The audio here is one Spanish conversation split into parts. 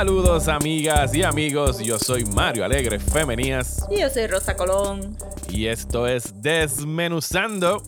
Saludos amigas y amigos, yo soy Mario Alegre Femenías Y yo soy Rosa Colón. y esto es Desmenuzando.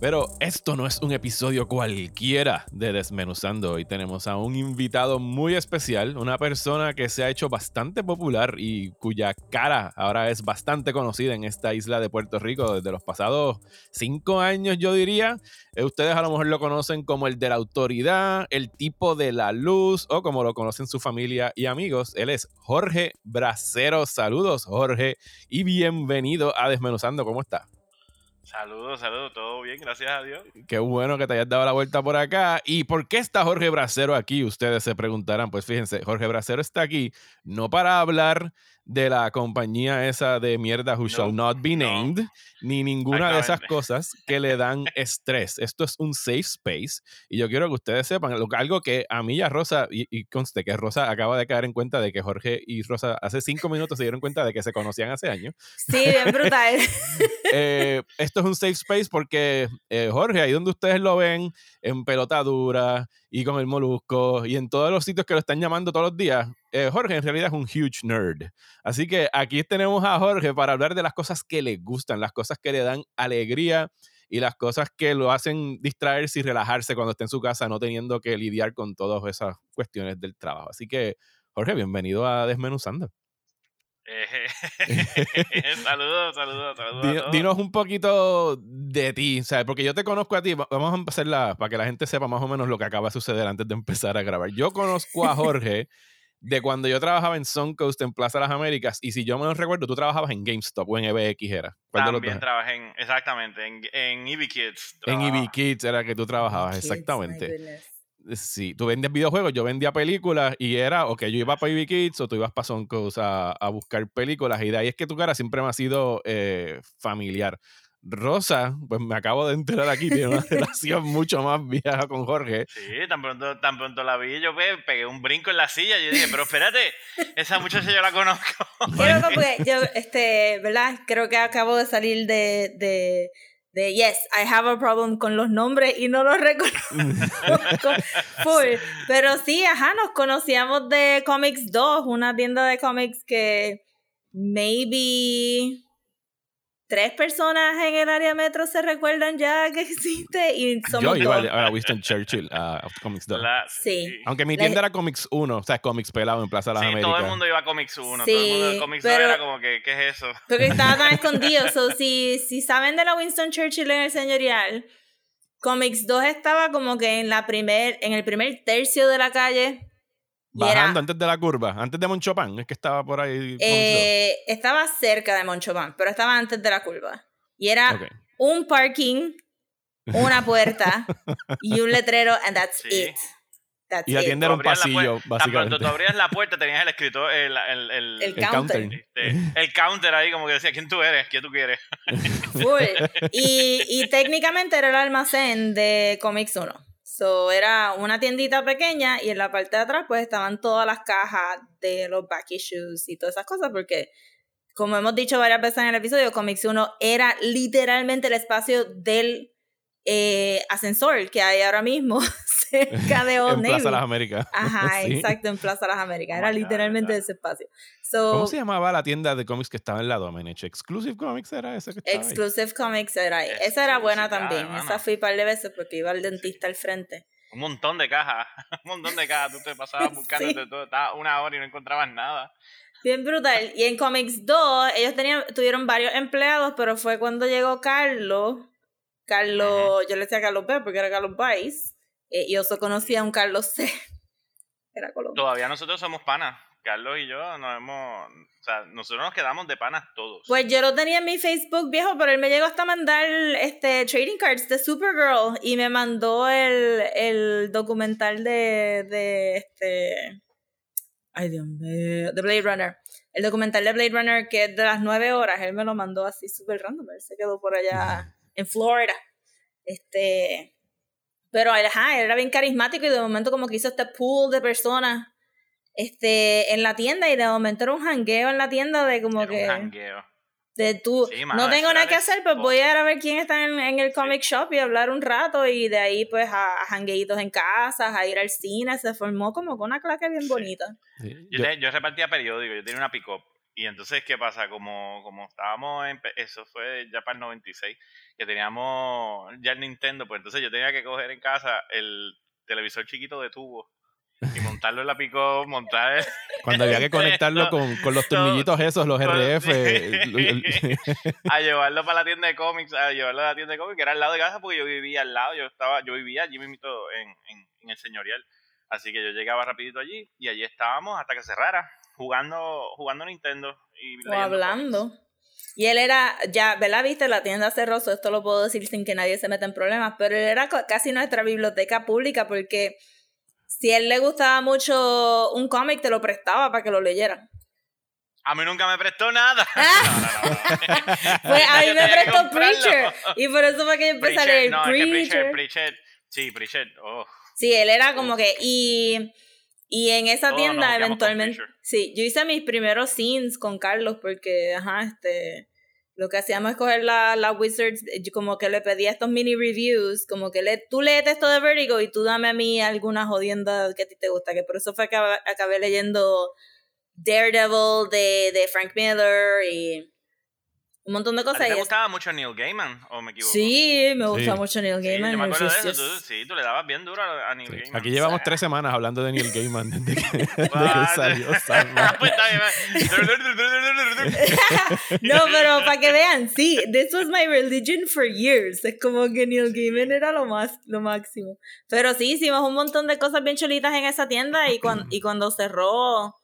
Pero esto no es un episodio cualquiera de Desmenuzando. Hoy tenemos a un invitado muy especial, una persona que se ha hecho bastante popular y cuya cara ahora es bastante conocida en esta isla de Puerto Rico desde los pasados cinco años, yo diría. Eh, Ustedes a lo mejor lo conocen como el de la autoridad, el tipo de la luz o como lo conocen su familia y amigos. Él es Jorge Bracero. Saludos, Jorge, y bienvenido a Desmenuzando. ¿Cómo está? Saludos, saludos, todo bien, gracias a Dios. Qué bueno que te hayas dado la vuelta por acá. ¿Y por qué está Jorge Bracero aquí? Ustedes se preguntarán. Pues fíjense, Jorge Bracero está aquí no para hablar de la compañía esa de mierda Who Shall Not Be no. Named, ni ninguna de esas cosas que le dan estrés. Esto es un safe space y yo quiero que ustedes sepan lo- algo que a mí y a Rosa, y, y conste que Rosa acaba de caer en cuenta de que Jorge y Rosa hace cinco minutos se dieron cuenta de que se conocían hace años. Sí, bien brutal. Eh, esto es un safe space porque eh, Jorge, ahí donde ustedes lo ven, en pelota dura y con el molusco y en todos los sitios que lo están llamando todos los días, eh, Jorge en realidad es un huge nerd. Así que aquí tenemos a Jorge para hablar de las cosas que le gustan, las cosas que le dan alegría y las cosas que lo hacen distraerse y relajarse cuando está en su casa, no teniendo que lidiar con todas esas cuestiones del trabajo. Así que, Jorge, bienvenido a Desmenuzando. Eh, saludos, saludos, saludos. Dinos un poquito de ti, ¿sabes? Porque yo te conozco a ti. Va- Vamos a empezar la, para que la gente sepa más o menos lo que acaba de suceder antes de empezar a grabar. Yo conozco a Jorge de cuando yo trabajaba en Suncoast en Plaza Las Américas. Y si yo me lo recuerdo, tú trabajabas en GameStop o en EBX era. ¿Cuál de los También dos? trabajé en, exactamente, en, en EB Kids. En. EB Kids era que tú trabajabas, Kids, exactamente. Sí, tú vendías videojuegos, yo vendía películas y era, ok, yo iba para EB Kids o tú ibas para Soncos a, a buscar películas y de ahí es que tu cara siempre me ha sido eh, familiar. Rosa, pues me acabo de enterar aquí, tiene una relación mucho más vieja con Jorge. Sí, tan pronto, tan pronto la vi, yo pues, pegué un brinco en la silla y yo dije, pero espérate, esa muchacha yo la conozco. Porque yo, este, ¿verdad? Creo que acabo de salir de, de, de Yes, I have a problem con los nombres y no los reconozco full. Pero sí, ajá, nos conocíamos de Comics 2, una tienda de cómics que maybe tres personas en el área metro se recuerdan ya que existe y Yo somos iba dos. a a Winston Churchill, a Comics 2. La- Sí. Aunque mi La- tienda era Comics 1, o sea, Comics pelado en Plaza de las Sí, Américas. todo el mundo iba a Comics 1, Sí, todo el mundo de Comics 2 pero- era como que, ¿qué es eso? Porque estaba tan escondido. So, si, si saben de la Winston Churchill en el señorial, Comics 2 estaba como que en la primer, en el primer tercio de la calle. Bajando antes de la curva, antes de Monchopan, es que estaba por ahí. Comics 2. eh, estaba cerca de Monchopan, pero estaba antes de la curva. Y era un parking, una puerta y un letrero, and that's Sí. it. That's Y la it. tienda era un Tú abrías la pasillo, básicamente. pronto tú abrías la puerta, tenías el escritor, el, el, el, El El counter. counter. este, el counter ahí, como que decía, ¿quién tú eres? ¿Quién tú quieres? Full. Y, y técnicamente era el almacén de Comics 1. So, era una tiendita pequeña y en la parte de atrás pues estaban todas las cajas de los back issues y todas esas cosas porque como hemos dicho varias veces en el episodio, Comics 1 era literalmente el espacio del eh, ascensor que hay ahora mismo cerca de Old en Plaza Navy. Las Américas. Ajá, Sí. exacto, en Plaza Las Américas. Oh Era God, literalmente ¿verdad? ese espacio. So, ¿Cómo se llamaba la tienda de cómics que estaba en la Domenech? Exclusive Comics era ese que estaba ahí? Exclusive Comics era ahí. Esa era buena también. Esa fui un par de veces porque iba al dentista al frente. Un montón de cajas, un montón de cajas. Tú te pasabas buscando Sí. todo, estabas una hora y no encontrabas nada. Bien brutal. Y en Comics 2, ellos tenían, tuvieron varios empleados, pero fue cuando llegó Carlos. Carlos, yo le decía Carlos B porque era Carlos Vice. eh, y yo solo conocía a un Carlos C. Era Colombo. Todavía nosotros somos panas. Carlos y yo nos hemos. O sea, nosotros nos quedamos de panas todos. Pues yo lo tenía en mi Facebook viejo, pero él me llegó hasta mandar este trading cards de Supergirl y me mandó el, el documental de, de este Ay, Dios mío. The Blade Runner. El documental de Blade Runner, que es de las nueve horas, él me lo mandó así súper random. Él se quedó por allá en Florida. Este. Pero ajá, era bien carismático y de momento como que hizo este pool de personas este, en la tienda y de momento era un jangueo en la tienda de como Era que un jangueo. de tú Sí, mano, no tengo nada que hacer pues voy a ir a ver quién está en, en el comic shop y hablar un rato y de ahí pues a, a jangueitos en casas a ir al cine se formó como con una claque bien bonita Sí, Yo, yo- te- yo repartía periódicos, yo tenía una pick-up. Y entonces, ¿qué pasa? Como, como estábamos en... Eso fue ya para el 96, que teníamos ya el Nintendo, pues entonces yo tenía que coger en casa el televisor chiquito de tubo y montarlo en la pick-up, montar... el- Cuando había que conectarlo con, con los tornillitos esos, los RF. a llevarlo para la tienda de cómics, a llevarlo a la tienda de cómics, que era al lado de casa porque yo vivía al lado, yo estaba, yo vivía allí mismo en, en, en el señorial. Así que yo llegaba rapidito allí y allí estábamos hasta que cerrara, jugando, jugando Nintendo y o hablando y él era ya ¿verdad? viste la tienda cerró esto lo puedo decir sin que nadie se meta en problemas pero él era casi nuestra biblioteca pública porque si a él le gustaba mucho un cómic te lo prestaba para que lo leyeran A mí nunca me prestó nada. Ah. No, no, no. Pues a mí me prestó. Preacher. Y por eso fue que yo empecé a Preacher, leer es que Preacher, Preacher. Preacher, sí, Preacher, oh. Sí, él era como que. Y, y en esa Todos tienda, eventualmente. Sí, yo hice mis primeros scenes con Carlos porque, ajá, este. Lo que hacíamos es coger la, la Wizards, yo como que le pedía estos mini reviews, como que le, tú lees esto de Vertigo y tú dame a mí alguna jodienda que a ti te gusta, que por eso fue que acabé, acabé leyendo Daredevil de, de Frank Miller y un montón de ¿A cosas. ti te y es- gustaba mucho Neil Gaiman o me equivoco? Sí, me gusta Sí. mucho Neil Sí, Gaiman. yo me acuerdo de eso. Tú, sí, tú le dabas bien duro a a Neil Sí. Gaiman. Aquí llevamos tres semanas hablando de Neil Gaiman desde que, desde que salió Sandman. Pues. No, pero para que vean, sí, this was my religion for years. Es como que Neil Gaiman era lo más, lo máximo. Pero sí, hicimos un montón de cosas bien chulitas en esa tienda y, cuan- y cuando cerró,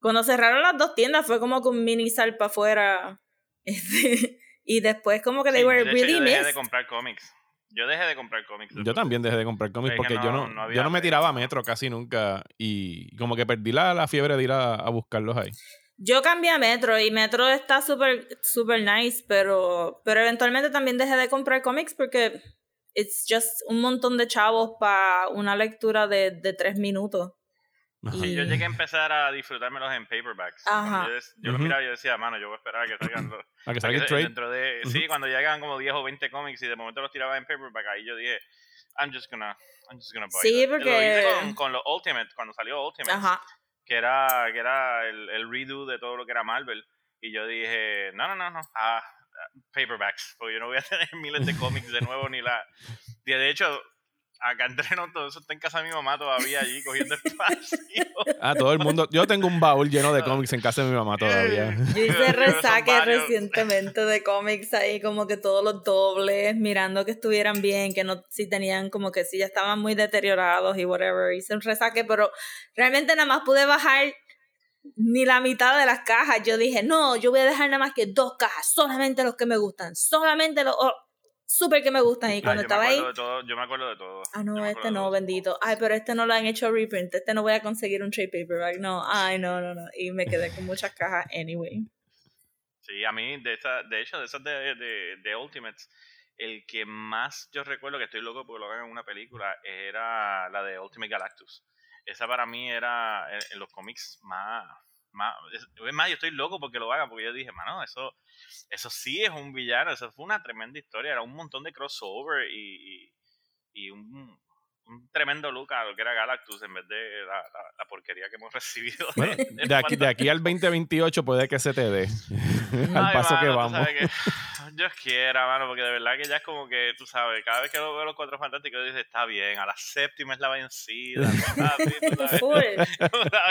cuando cerraron las dos tiendas fue como que un mini sal para afuera. Este, y después como que they Sí, were de hecho, really yo dejé de missed. comprar cómics. Yo dejé de comprar cómics. Yo también dejé de comprar cómics Es porque yo no- yo no me tiraba a metro casi nunca y como que perdí la, la fiebre de ir a, a buscarlos ahí. Yo cambié a Metro y Metro está súper super nice, pero, pero eventualmente también dejé de comprar cómics porque it's just un montón de chavos para una lectura de, de tres minutos. Ajá. Sí, yo llegué a empezar a disfrutármelos en paperbacks. Ajá. Yo, des- yo Ujú. lo miraba y yo decía, mano, yo voy a esperar a que salgan los... A que a salga que el se- trade. dentro de, Sí, cuando llegan como 10 o 20 cómics y de momento los tiraba en paperback, ahí yo dije, I'm just gonna, I'm just gonna buy Sí, that. porque- Lo hice con, con los Ultimate, cuando salió Ultimate, Ajá. que era, que era el, el redo de todo lo que era Marvel. Y yo dije, no, no, no, no, ah, ah, paperbacks, porque yo no voy a tener miles de cómics de nuevo ni la... Y de hecho, acá entre nosotros, todo eso está en casa de mi mamá todavía allí cogiendo espacio. Ah, todo el mundo. Yo tengo un baúl lleno de cómics en casa de mi mamá todavía. Yo hice resaque recientemente de cómics ahí, como que todos los dobles, mirando que estuvieran bien, que no, si tenían como que si ya estaban muy deteriorados y whatever. Hice un resaque, pero realmente nada más pude bajar ni la mitad de las cajas. Yo dije, no, yo voy a dejar nada más que dos cajas, solamente los que me gustan, solamente los oh, súper que me gustan. Y cuando estaba ahí, todo, yo me acuerdo de todo. ah, no, este no, bendito. Ay, pero este no lo han hecho reprint, este no voy a conseguir un trade paperback. No, ay, no, no, no. Y me quedé con muchas cajas anyway. Sí, a mí, de, esa, de hecho, de esas de, de, de Ultimates, el que más yo recuerdo que estoy loco porque lo hagan en una película era la de Ultimate Galactus. Esa para mí era en los cómics más, Es más, yo estoy loco porque lo hagan, porque yo dije, mano, eso, eso sí es un villano, eso fue una tremenda historia, era un montón de crossover y, y, y un, un tremendo look a lo que era Galactus en vez de la, la- la porquería que hemos recibido. Bueno, de aquí, de aquí al 2028 puede que se te dé. al Ay, paso que mano, tú vamos. que- Dios quiera, mano, porque de verdad que ya es como que, tú sabes, cada vez que lo veo los cuatro fantásticos, dices, está bien, a la séptima es la vencida.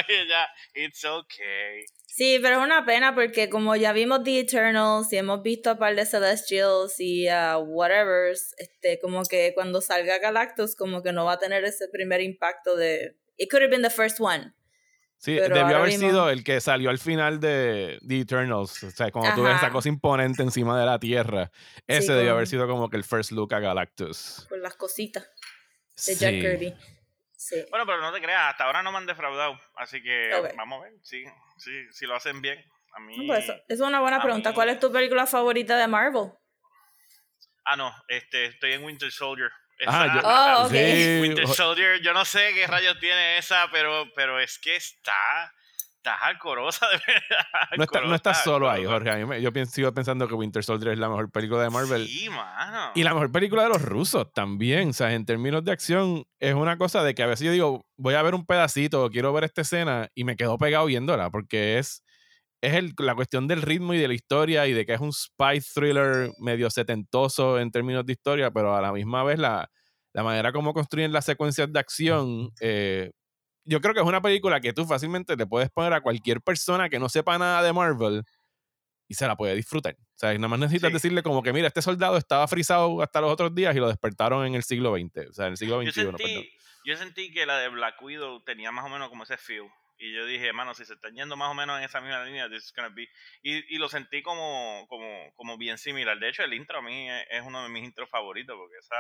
que ya, it's okay. Sí, pero es una pena porque como ya vimos The Eternals y hemos visto a par de Celestials y a whatever, este, como que cuando salga Galactus como que no va a tener ese primer impacto de... It could have been the first one. Sí, Pero debió haber mismo- sido el que salió al final de The Eternals. O sea, cuando tú ves esa cosa imponente encima de la Tierra. Ese Sí, debió con- haber sido como que el first look a Galactus. Con las cositas de Jack Sí. Kirby. Sí. Bueno, pero no te creas, hasta ahora no me han defraudado. Así que vamos a ver si, si, si lo hacen bien. A mí. Pues eso, eso es una buena pregunta. mí- ¿Cuál es tu película favorita de Marvel? Ah, no, este, estoy en Winter Soldier. Ah, Esa- yo- Oh, ok. sí, Winter Soldier, yo no sé qué rayos tiene esa, pero, pero es que está, está hardcoreosa, de verdad. no, está, no hardcoreosa, solo ahí. Jorge. A mí me- yo pienso, sigo pensando que Winter Soldier es la mejor película de Marvel. Sí, mano. Y la mejor película de los rusos también. O sea, en términos de acción, es una cosa de que a veces yo digo, voy a ver un pedacito, quiero ver esta escena, y me quedo pegado viéndola, porque es, es el- la cuestión del ritmo y de la historia, y de que es un spy thriller medio setentoso en términos de historia, pero a la misma vez la, la manera como construyen las secuencias de acción. eh, yo creo que es una película que tú fácilmente le puedes poner a cualquier persona que no sepa nada de Marvel y se la puede disfrutar. O sea, nada más necesitas Sí. decirle como que, mira, este soldado estaba frisado hasta los otros días y lo despertaron en el siglo XX. O sea, en el siglo yo, XXI, perdón. sentí, yo sentí que la de Black Widow tenía más o menos como ese feel. Y yo dije, mano, si se están yendo más o menos en esa misma línea, this is gonna be. Y, y lo sentí como, como, como bien similar. De hecho, el intro a mí es, es uno de mis intros favoritos, porque esa.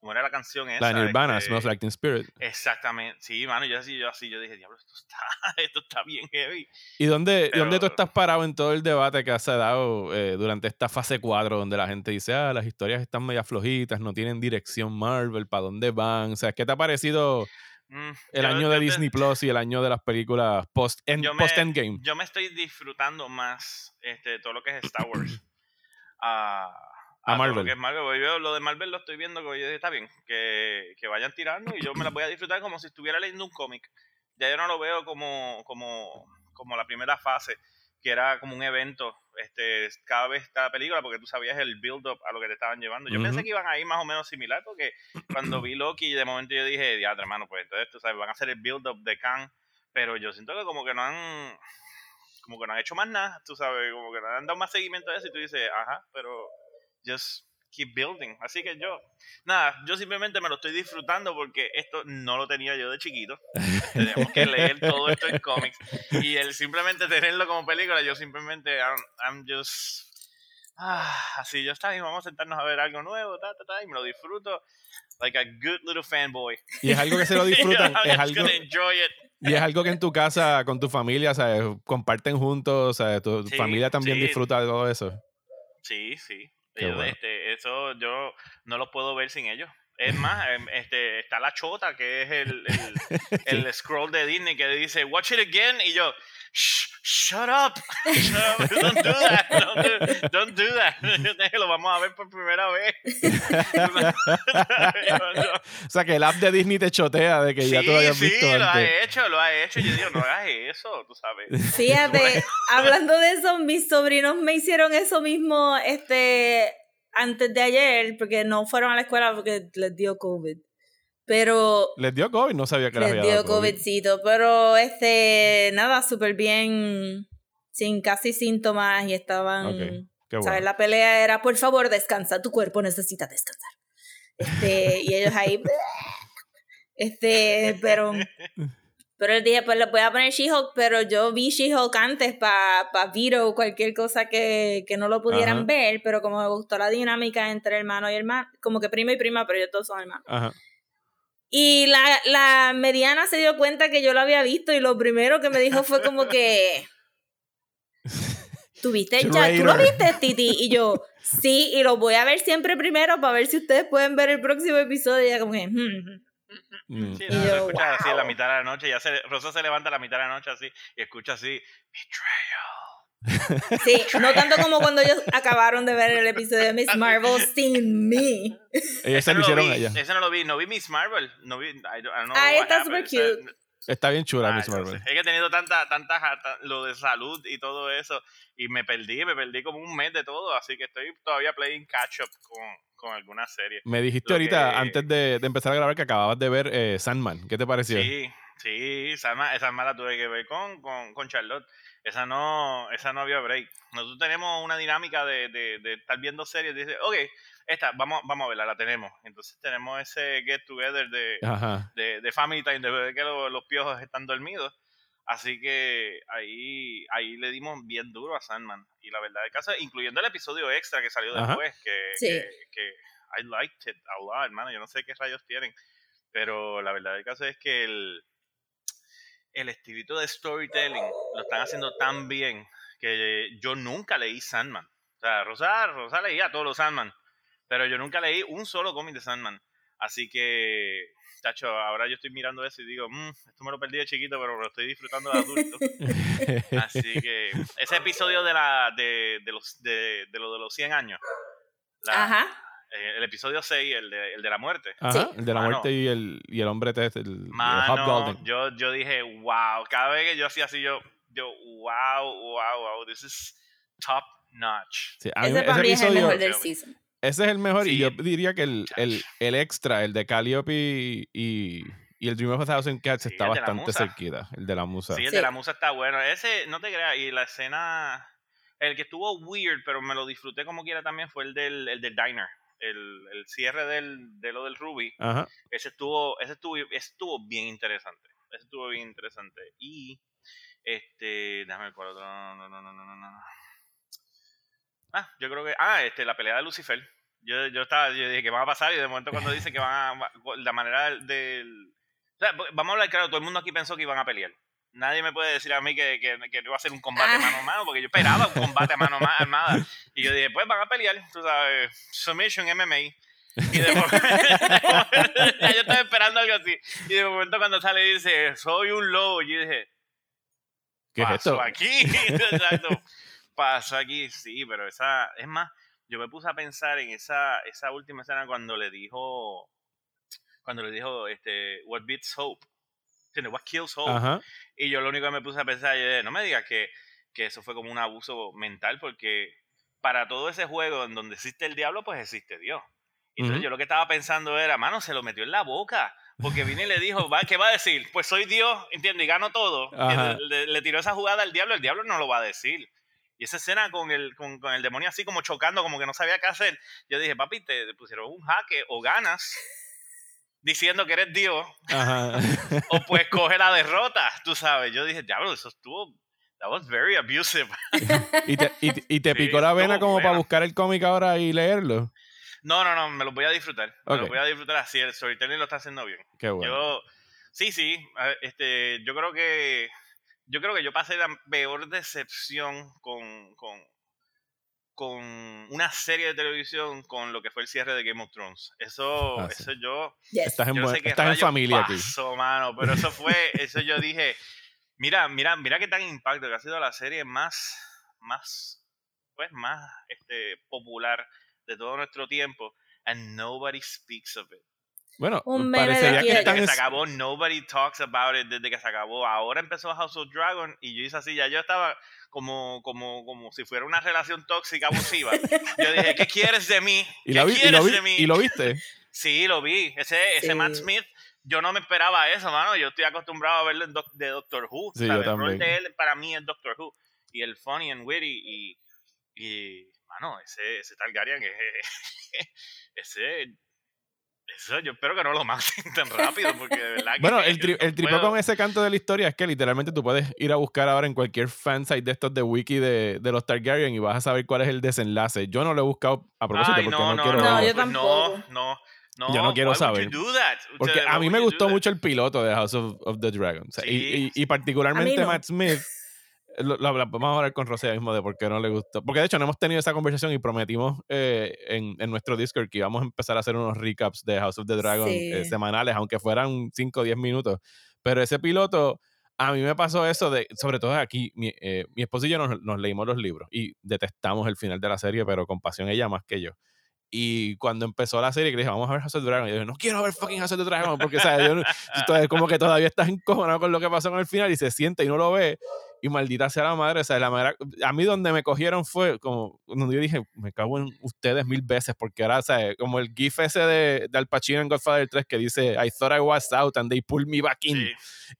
Como era la canción esa. La Nirvana, este, Smells Like Teen Spirit. Exactamente. Sí, mano, yo así, yo así, yo dije, diablo, esto está, esto está bien heavy. ¿Y dónde, Pero- dónde tú estás parado en todo el debate que has dado eh, durante esta fase 4, donde la gente dice, ah, las historias están media flojitas, no tienen dirección Marvel, ¿para dónde van? O sea, ¿qué te ha parecido Mm, el año de te- Disney Plus y el año de las películas post, -end, yo me- post Endgame? Yo me estoy disfrutando más este, todo lo que es Star Wars. a, A lo Marvel. que es Marvel. Porque yo lo de Marvel lo estoy viendo, que yo dije, está bien, que, que vayan tirando y yo me las voy a disfrutar como si estuviera leyendo un cómic. Ya yo no lo veo como, como, como la primera fase, que era como un evento este cada vez cada película, porque tú sabías el build-up a lo que te estaban llevando. Yo pensé que iban a ir más o menos similar, porque cuando vi Loki, de momento yo dije, diadre, hermano, pues entonces, tú sabes, van a hacer el build-up de Khan, pero yo siento que como que no han como que no han hecho más nada, tú sabes, como que no han dado más seguimiento a eso y tú dices, ajá, pero just keep building. Así que yo, nada, yo simplemente me lo estoy disfrutando porque esto no lo tenía yo de chiquito. Tenemos que leer todo esto en cómics y el simplemente tenerlo como película, yo simplemente, I'm, I'm just... Ah, así yo está bien, vamos a sentarnos a ver algo nuevo, ta, ta, ta, y me lo disfruto like a good little fanboy. Y es algo que se lo disfrutan, es algo, enjoy it. y es algo que en tu casa, con tu familia, ¿sabes? comparten juntos, ¿sabes? Tu Sí, familia también sí. disfruta de todo eso. Sí, sí. Bueno. este, eso yo no lo puedo ver sin ellos. Es más, em, este, está la chota, que es el, el, el scroll de Disney que dice, watch it again, y yo, "Shh, shut up, shut up, don't do that, don't do, don't do that. lo vamos a ver por primera vez. O sea, que el app de Disney te chotea de que ya sí, tú lo habías sí, visto lo ha hecho, lo ha hecho. Yo digo, no hagas eso, tú sabes. Fíjate, hablando de eso, mis sobrinos me hicieron eso mismo este antes de ayer, porque no fueron a la escuela porque les dio COVID. Pero Les dio COVID, no sabía que les les había dio dado COVID. COVIDcito, pero este, nada, súper bien, sin casi síntomas y estaban, Qué ¿sabes? La pelea era, por favor, descansa, tu cuerpo necesita descansar. Este, y ellos ahí, este, pero, pero les dije, pues les voy a poner She-Hulk, pero yo vi She-Hulk antes para pa Vito o cualquier cosa que, que no lo pudieran Ajá. ver, pero como me gustó la dinámica entre hermano y hermano, como que primo y prima, pero ellos todos son hermanos. Ajá. Y la, la mediana se dio cuenta que yo lo había visto y lo primero que me dijo fue como que... ¿Tuviste ya? ¿Tú lo viste, Titi? Y yo, sí, y lo voy a ver siempre primero para ver si ustedes pueden ver el próximo episodio. Y ella como que... "Hmm, hmm". Mm. Sí, yo, escucha así a la mitad de la noche. Ya se, Rosa se levanta a la mitad de la noche así y escucha así, betrayal. Sí, no tanto como cuando ellos acabaron de ver el episodio de Miss Marvel sin mí. Ellos Ese lo hicieron vi, allá. Ese no lo vi, no vi Miss Marvel, no vi, I don't, I don't know Ah, está happened. super cute. Está bien chula Ay, Miss Marvel. Es que he tenido tanta, tanta, jata- lo de salud y todo eso, y me perdí, me perdí como un mes de todo, así que estoy todavía playing catch up con, con algunas series. Me dijiste Lo ahorita, que- antes de, de empezar a grabar, que acababas de ver eh, Sandman. ¿Qué te pareció? Sí, sí, esa, ma- esa mala tuve que ver con, con, con Charlotte. Esa no, esa no había break. Nosotros tenemos una dinámica de, de, de estar viendo series. Dice, ok, esta, vamos, vamos a verla, la tenemos. Entonces tenemos ese get together de, de, de Family Time, de ver que lo- los piojos están dormidos. Así que ahí, ahí le dimos bien duro a Sandman. Y la verdad del caso, incluyendo el episodio extra que salió Ajá. después, que, Sí. que, que I liked it a lot, hermano. Yo no sé qué rayos tienen. Pero la verdad del caso es que el, el estilito de storytelling lo están haciendo tan bien que yo nunca leí Sandman. O sea, Rosa, Rosa leía todos los Sandman, pero yo nunca leí un solo cómic de Sandman. Así que, tacho, ahora yo estoy mirando eso y digo, "Mm, esto me lo perdí de chiquito, pero lo estoy disfrutando de adulto. Así que ese episodio de la de, de los de, de lo de los 100 años. la- Ajá. Eh, el episodio 6, el de, el de la muerte. Ajá, el de la Mano. muerte y el, y el hombre test, el, el Mano, Hobgoblin. yo, yo dije, wow. Cada vez que yo hacía así, yo, yo, wow, wow, wow. This is top notch. Sí, a mí Ese ese para mí es el mejor del season. Ese es el mejor y yo diría que el, el, el extra, el de Calliope y, y, y el Dream of a Thousand Cats Sí, está el bastante cerquita, el de la musa. Sí, el Sí. de la musa está bueno. Ese, no te creas, y la escena, el que estuvo weird, pero me lo disfruté como quiera también, fue el del, el del diner. El, el cierre del, de lo del Ruby. Ajá. Ese estuvo, ese estuvo, estuvo bien interesante. Ese estuvo bien interesante. Y, este, déjame ver cuál otro. No, no, no, no, no, no. Ah, yo creo que, ah, este, la pelea de Lucifer. Yo, yo estaba, yo dije que van a pasar y de momento cuando dice que van a, la manera del, del- o sea, vamos a hablar claro, todo el mundo aquí pensó que iban a pelear. Nadie me puede decir a mí que, que, que iba a ser un combate Ah. mano a mano, porque yo esperaba un combate mano a mano armada. Y yo dije, pues van a pelear, tú sabes, Submission MMA. Y de momento, yo estaba esperando algo así. Y de momento cuando sale y dice, soy un lobo, yo dije, ¿Qué es esto? aquí? Exacto. Pasó aquí, sí, pero esa, es más, yo me puse a pensar en esa, esa última escena cuando le dijo, cuando le dijo, este, what beats hope, ¿entiendes? What kills hope. Ajá. Y yo lo único que me puse a pensar, yo dije, no me digas que, que eso fue como un abuso mental, porque para todo ese juego en donde existe el diablo, pues existe Dios. Entonces Ujú. yo lo que estaba pensando era, mano, se lo metió en la boca. Porque vine y le dijo, "Va, ¿qué va a decir? Pues soy Dios, ¿entiendes? Y gano todo. Le, le- le tiró esa jugada al diablo, el diablo no lo va a decir. Y esa escena con el, con, con el demonio así como chocando, como que no sabía qué hacer. Yo dije, papi, te, te pusieron un jaque o ganas diciendo que eres Dios, Ajá. o pues coge la derrota, tú sabes. Yo dije, diablo, eso estuvo, that was very abusive. ¿Y te, y, te- y te Sí, picó la vena como para buscar el cómic ahora y leerlo? No, no, no, me lo voy a disfrutar. Me lo voy a disfrutar así, el storytelling lo está haciendo bien. Qué bueno. Yo, sí, sí, este, yo creo que, yo creo que yo pasé la peor decepción con, con, con una serie de televisión con lo que fue el cierre de Game of Thrones. Eso, Ah, sí. eso yo, Yes. Estás en, yo no buen- sé qué estás en familia aquí. pasó, mano, pero eso fue, eso yo dije, mira, mira, mira qué tan impacto que ha sido la serie más, más, pues más, este, popular de todo nuestro tiempo, and nobody speaks of it. Bueno, Un meme de aquí que y Desde que se acabó, nobody talks about it desde que se acabó. Ahora empezó House of Dragon y yo hice así, ya yo estaba como, como, como si fuera una relación tóxica abusiva. Yo dije, ¿qué quieres de mí? ¿Y, ¿Qué la vi- y quieres lo vi- de mí? y lo viste. Sí, lo vi. Ese, ese Sí. Matt Smith, yo no me esperaba eso, mano. Yo estoy acostumbrado a verlo en doc- de Doctor Who. Sí, yo El rol de él para mí es Doctor Who. Y el funny and witty y, y mano, ese, ese Targaryen, ese, ese, eso yo espero que no lo maten tan rápido porque de verdad que Bueno, el, tri- no el puedo. con ese canto de la historia es que literalmente tú puedes ir a buscar ahora en cualquier fansite de estos de wiki de, de los Targaryen y vas a saber cuál es el desenlace. Yo no lo he buscado a propósito Ay, porque no, no, no, quiero... No, yo pues tampoco. No, no, no. Yo no quiero saber. Porque a mí me gustó mucho el piloto de House of, of the Dragon. O sea, y- Sí. y, y particularmente. Matt Smith. Lo- lo- lo- vamos a hablar con Rosé mismo de por qué no le gustó. Porque de hecho no hemos tenido esa conversación y prometimos eh, en, en nuestro Discord que íbamos a empezar a hacer unos recaps de House of the Dragon Sí. eh, semanales, aunque fueran 5 o 10 minutos. Pero ese piloto, a mí me pasó eso de, sobre todo aquí, mi, eh, mi esposo y yo nos, nos leímos los libros y detestamos el final de la serie, pero con pasión ella más que yo. Y cuando empezó la serie, que le dije, vamos a ver House of the Dragon. Y yo dije, no quiero ver fucking House of the Dragon, porque, sea, yo, como que todavía estás encojonado con lo que pasó con el final y se siente y no lo ve. Y maldita sea la madre, o sea, la manera, a mí donde me cogieron fue como, donde yo dije, me cago en ustedes mil veces, porque ahora, o sea, como el gif ese de, de Al Pacino en Godfather 3 que dice, I thought I was out and they pulled me back in. Sí.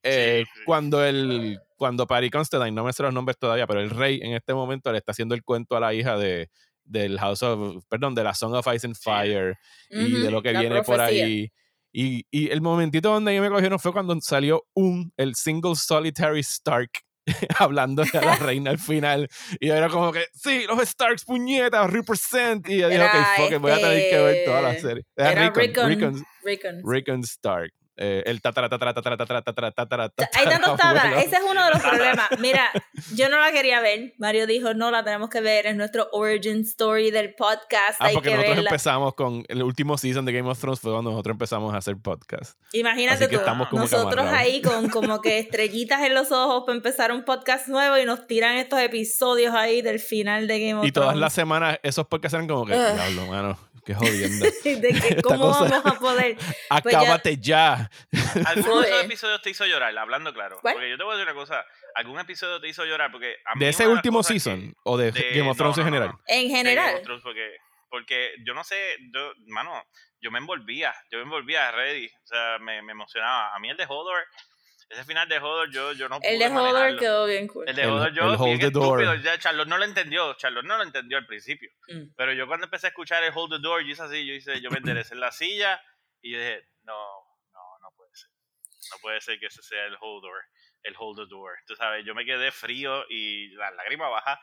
Eh, sí, sí. Cuando el cuando Patty Constantine, no me sé los nombres todavía, pero el rey en este momento le está haciendo el cuento a la hija de del House of, perdón, de la Song of Ice and Fire y de lo que viene por profecía. ahí. Y, y el momentito donde yo me cogieron fue cuando salió un, el single solitary Stark hablando de la reina al final. Y yo era como que, sí, los Starks, puñetas, represent. Y yo dije, ok, fuck it, voy a tener que ver toda la este- serie. Era Era Rickon. Rickon, Rickon. Rickon Stark. Eh, el tatara, tatara, tatara, tatara, tatara, tatara, Hay tantos tatarabuelo. Ese es uno de los problemas. Mira, yo no la quería ver. Mario dijo, no, la tenemos que ver. Es nuestro origin story del podcast. Ah, Hay porque que nosotros verla. empezamos con el último season de Game of Thrones fue cuando nosotros empezamos a hacer podcast. Imagínate Así que tú, estamos como que nosotros amarrados. ahí con como que estrellitas en los ojos para empezar un podcast nuevo y nos tiran estos episodios ahí del final de Game of Y todas Thrones. las semanas esos podcasts eran como que, diablo, mano, qué jodienda. de que cómo cosa. vamos a poder. Pues ya- Acábate ya. ¿Alguno de esos Joder. episodios te hizo llorar? Hablando claro. ¿Cuál? Porque yo te voy a decir una cosa. ¿Algún episodio te hizo llorar? Porque a mí ¿De ese último cosas que- season? ¿O de, de- Game of Thrones en no, no, general? no. En de Game general. of Thrones, porque, porque yo no sé, yo, mano, yo me envolvía, yo me envolvía ready, o sea, me, me emocionaba. A mí el de Hodor, ese final de Hodor, yo, yo no El pude de Hodor quedó bien cool. El de El- Hodor yo, el bien Hold the Door. estúpido, ya Charlotte no lo entendió, Charlotte no lo entendió al principio. Mm. Pero yo cuando empecé a escuchar el Hold the Door, yo hice así, yo hice, yo me enderecé en la silla y yo dije, no, no, no puede ser. No puede ser que ese sea el Hold Door, el Hold the Door. Tú sabes, yo me quedé frío y la lágrima baja.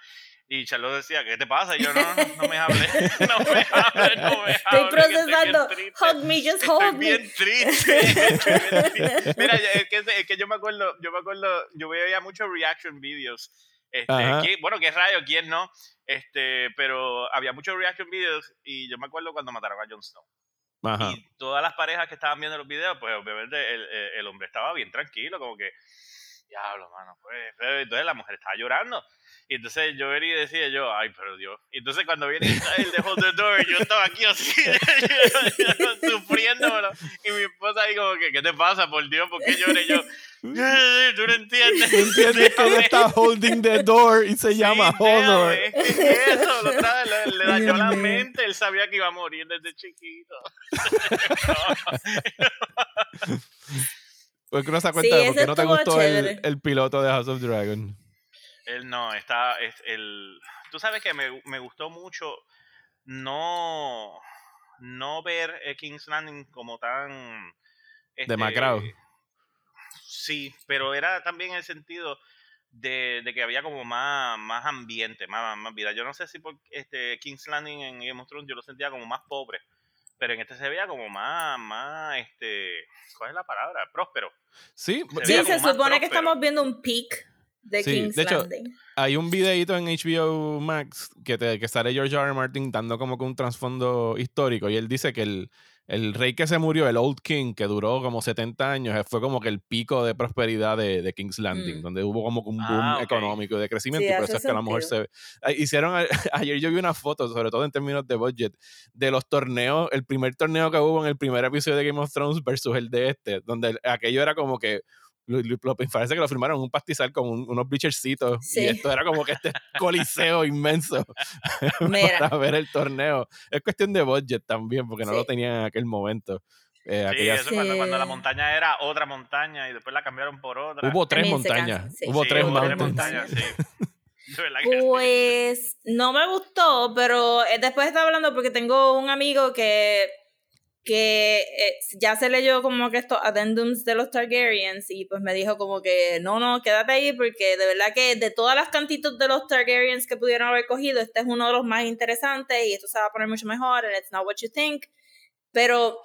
Y Charlotte decía, ¿qué te pasa? Y yo, no, no, no me hables, no me hables, no me hables. Estoy procesando. triste". Hug me, just Estoy hold me. bien triste. estoy bien triste. Mira, es que, es que yo me acuerdo, yo me acuerdo, yo veía muchos reaction videos. Este, Ajá. ¿quién- bueno, qué rayo, quién no. Este, pero había muchos reaction videos y yo me acuerdo cuando mataron a Jon Snow. Ajá. Y todas las parejas que estaban viendo los videos, pues obviamente el, el- el hombre estaba bien tranquilo, como que, diablo, mano, pues. Entonces la mujer estaba llorando. Y entonces yo venía y decía yo, ay, pero Dios. Y entonces cuando viene el de Hold the Door, yo estaba aquí así, sufriéndolo. Y mi esposa ahí como que, ¿qué te pasa, por Dios? ¿Por qué lloré yo? Tú no entiendes. ¿Entiendes que está holding the door y se llama Sí, Hodor? déjame, es que eso, lo tra- le, le dañó la mente, él sabía que iba a morir desde chiquito. ¿Por qué no se da cuenta Sí, de por qué no te gustó el, el piloto de House of Dragon? Él no, está, es el, tú sabes que me, me gustó mucho no, no ver eh, King's Landing como tan... este, Demacrado. Sí, pero era también el sentido de, de que había como más, más ambiente, más, más vida. Yo no sé si por este King's Landing en Game of Thrones yo lo sentía como más pobre, pero en este se veía como más, más, este, ¿cuál es la palabra? Próspero. Sí, Se Sí, se supone que próspero. estamos viendo un peak de Sí, King's de hecho, Landing. hay un videito en HBO Max que, te, que sale George R. R. Martin dando como que un trasfondo histórico y él dice que el, el rey que se murió, el Old King, que duró como 70 años, eh, fue como que el pico de prosperidad de, de King's Landing, Mm. donde hubo como que un boom Ah, ok. económico y de crecimiento Sí, y por eso es que a lo mejor se... Ah, Hicieron, a- ayer yo vi una foto, sobre todo en términos de budget, de los torneos, el primer torneo que hubo en el primer episodio de Game of Thrones versus el de este, donde el- aquello era como que lo, parece que lo firmaron en un pastizal con un- unos bleachercitos Sí. y esto era como que este coliseo inmenso Mira. para ver el torneo. Es cuestión de budget también, porque no Sí. lo tenían en aquel momento. Eh, Sí, aquellas- eso cuando, cuando la Sí. montaña era otra montaña y después la cambiaron por otra. hubo tres También montañas, sí. hubo Sí, tres hubo montañas, sí. De verdad que sí. Pues no me gustó, pero eh, después estaba hablando porque tengo un amigo que, que eh, ya se leyó como que estos addendums de los Targaryens y pues me dijo como que no, no, quédate ahí porque de verdad que de todas las cantitos de los Targaryens que pudieron haber cogido, este es uno de los más interesantes y esto se va a poner mucho mejor and it's not what you think. Pero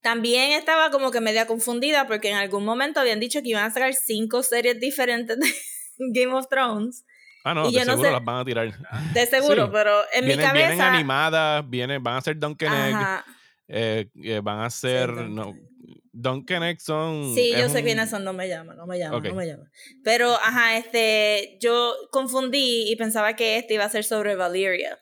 también estaba como que media confundida porque en algún momento habían dicho que iban a sacar cinco series diferentes de Game of Thrones. Ah, no, Y de no seguro sé- las van a tirar. De seguro, Sí. pero en mi Vienen, vienen cabeza. animadas, vienen, van a ser Duncan Egg. Eh, eh, van a ser... Duncan no. Duncan Egg son... Sí, yo sé un- quiénes son, no me llama, no me llama, no me llama. Pero, ajá, este, yo confundí y pensaba que este iba a ser sobre Valyria.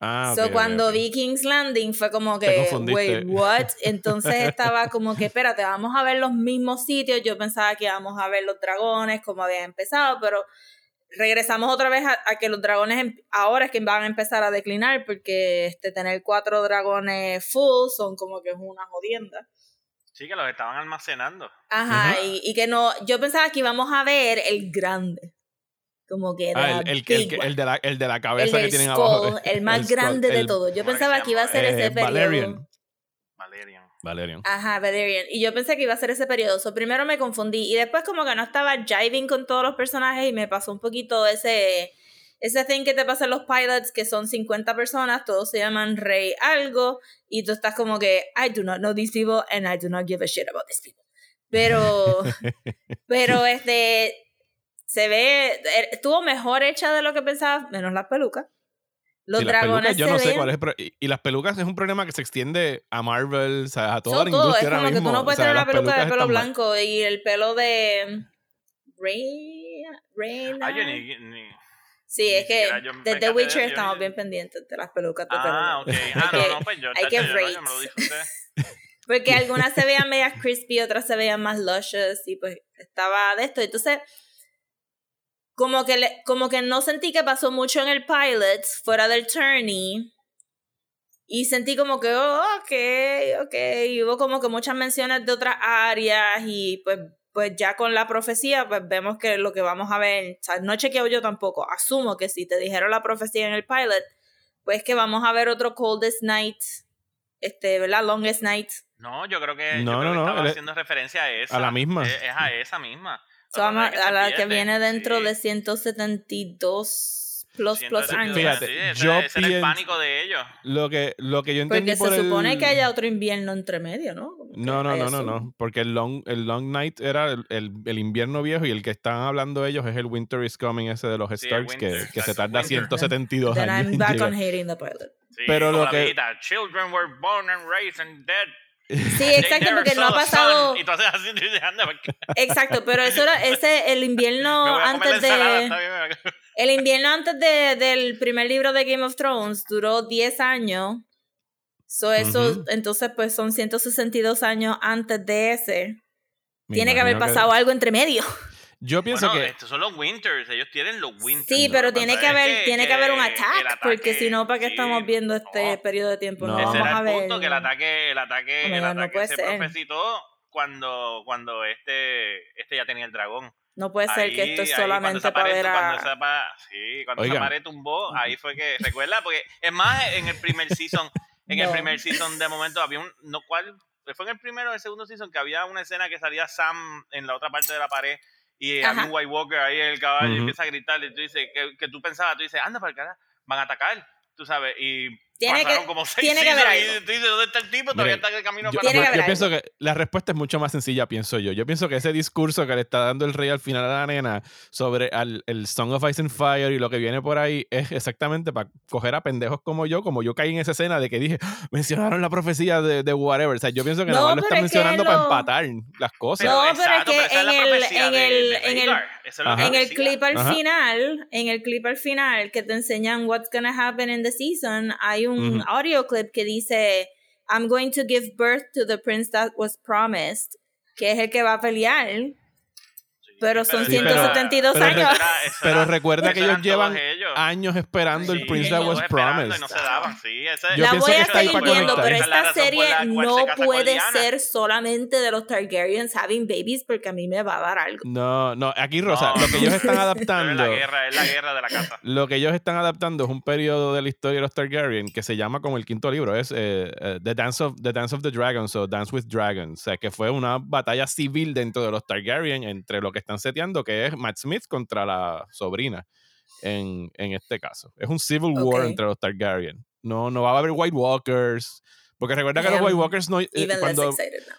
Ah, so, cuando vi King's Landing fue como que, wait, what? Entonces estaba como que, espérate, vamos a ver los mismos sitios. Yo pensaba que íbamos a ver los dragones como habían empezado, pero regresamos otra vez a, a que los dragones em- ahora es que van a empezar a declinar porque este tener cuatro dragones full son como que es una jodienda. Sí, que los estaban almacenando. Ajá, y, y que no, yo pensaba que íbamos a ver el grande. Como que Ah, era el, el, el, el de la, el de la cabeza el que tienen skull, abajo. el más el skull, grande de todos. Yo ¿cómo era que pensaba que iba a ser Eh, ese. Valerian. Valerian. Valerian. Ajá, Valerian. Y yo pensé que iba a ser ese periodo. So, primero me confundí. Y después como que no estaba jiving con todos los personajes y me pasó un poquito ese, ese thing que te pasa en los pilots, que son 50 personas, todos se llaman Rey algo, y tú estás como que, I do not know these people and I do not give a shit about these people. Pero, pero este, se ve, er, estuvo mejor hecha de lo que pensaba, menos las pelucas. Los las dragones pelucas, yo se no sé ven- cuál es, pero- y, y las pelucas es un problema que se extiende a Marvel, o sea, a toda Son la todo, industria es ahora como que mismo. tú no o puedes sea, tener las peluca de pelo están mal. blanco y el pelo de Rey, Reina. Ah, yo ni, ni- Sí, es que desde de Witcher estamos bien pendientes de las pelucas de Ah, blanco. ok. Ah, no, no, pues yo, hay que rate. me lo disfruté. Porque algunas se veían medias crispy, otras se veían más luscious y pues estaba de esto. Entonces, como que, le- como que no sentí que pasó mucho en el pilot fuera del tourney. Y sentí como que, oh, ok, ok. Y hubo como que muchas menciones de otras áreas y pues, pues ya con la profecía pues vemos que lo que vamos a ver, o sea, no he chequeado yo tampoco, asumo que si te dijeron la profecía en el pilot, pues que vamos a ver otro Coldest Night, este, ¿verdad? Longest Night. No, yo creo que, yo No, creo no, que no, estaba haciendo referencia a esa. a la misma. Es, es a esa misma. So, vamos Lo que a, la se que viene dentro sí. de 172 plus plus 172, años. Fíjate, sí, ese, yo ese era el pienso- pánico de ellos. Lo que, lo que yo entendí Porque por se supone el- que haya otro invierno entre medio, ¿no? Como que No, no, no, no, no. Porque el long, el long Night era el, el- el invierno viejo y el que están hablando ellos es el Winter is Coming ese de los Sí, Starks que, Winter, que se exacto, tarda Winter. 172 Then años. I'm back on hating the pilot. Sí, Pero lo la que- Children were born and raised and dead. Sí, exacto, porque no ha pasado. sun. Y tú haces así. Exacto, pero eso era ese el invierno antes de el invierno antes de, del primer libro de Game of Thrones duró 10 años. So eso, Ujú. entonces pues son 162 años antes de ese. Me Tiene que haber pasado algo entre medio. Yo pienso Bueno, que estos son los Winters, ellos tienen los Winters. Sí, pero que tiene que haber, tiene que haber un el attack, porque ataque, si no, ¿para qué sí, estamos viendo este no. periodo de tiempo? No, No. Ese vamos era a el punto, que el ataque, el ataque, Oh el no ataque se ser. profetizó cuando, cuando este, este ya tenía el dragón. No puede ser que esto es Ahí, ahí, cuando solamente para pared- ver Cuando a... pa- sí, cuando pared tumbó, ahí fue que, recuerda, porque es más, en el primer season, en el No. primer season de momento había un, no cuál, fue en el primero o el segundo season que había una escena que salía Sam en la otra parte de la pared y Ajá. había un White Walker ahí en el caballo y empieza a gritar y tú dices, que, que tú pensabas, tú dices, anda para el cara, van a atacar, tú sabes, y Tiene que- como seis tiene que haber seasons algo. y tú dices, ¿dónde está el tipo? Todavía está en el camino yo, para Tiene yo- pienso que la respuesta es mucho más sencilla, pienso yo. Yo pienso que ese discurso que le está dando el rey al final a la nena sobre al- el Song of Ice and Fire y lo que viene por ahí es exactamente para coger a pendejos como yo, como yo caí en esa escena de que dije, "Ah, mencionaron la profecía de, de whatever. O sea, yo pienso que No, nada más lo pero están es que mencionando para empatar las cosas. No, pero es exacto, que esa es la en el- profecía en el- de en el- En clip al Ajá. final, en el clip al final que te enseñan what's gonna happen in the season, hay un Ujú. audio clip que dice I'm going to give birth to the prince that was promised, que es el que va a pelear, pero son Sí, pero- 172 pero años. Era- Pero recuerda que ellos llevan ellos. años esperando el Prince that was promised. Y no se daban, sí. ese- Yo la voy a seguir viendo, pero esta serie no puede ser solamente de los Targaryens having babies porque a mí me va a dar algo. No, no, aquí Rosa, No, lo que ellos están Pero es adaptando. la guerra, es la guerra de la casa. Lo que ellos están adaptando es un periodo de la historia de los Targaryen que se llama como el quinto libro, es eh, eh, the, Dance of, the Dance of the Dragons o Dance with Dragons, o sea, que fue una batalla civil dentro de los Targaryen entre lo que están seteando, que es Matt Smith contra la sobrina en, en este caso. Es un civil war entre los Targaryen. No, no va a haber White Walkers, porque recuerda que los I White Walkers no... eh, cuando,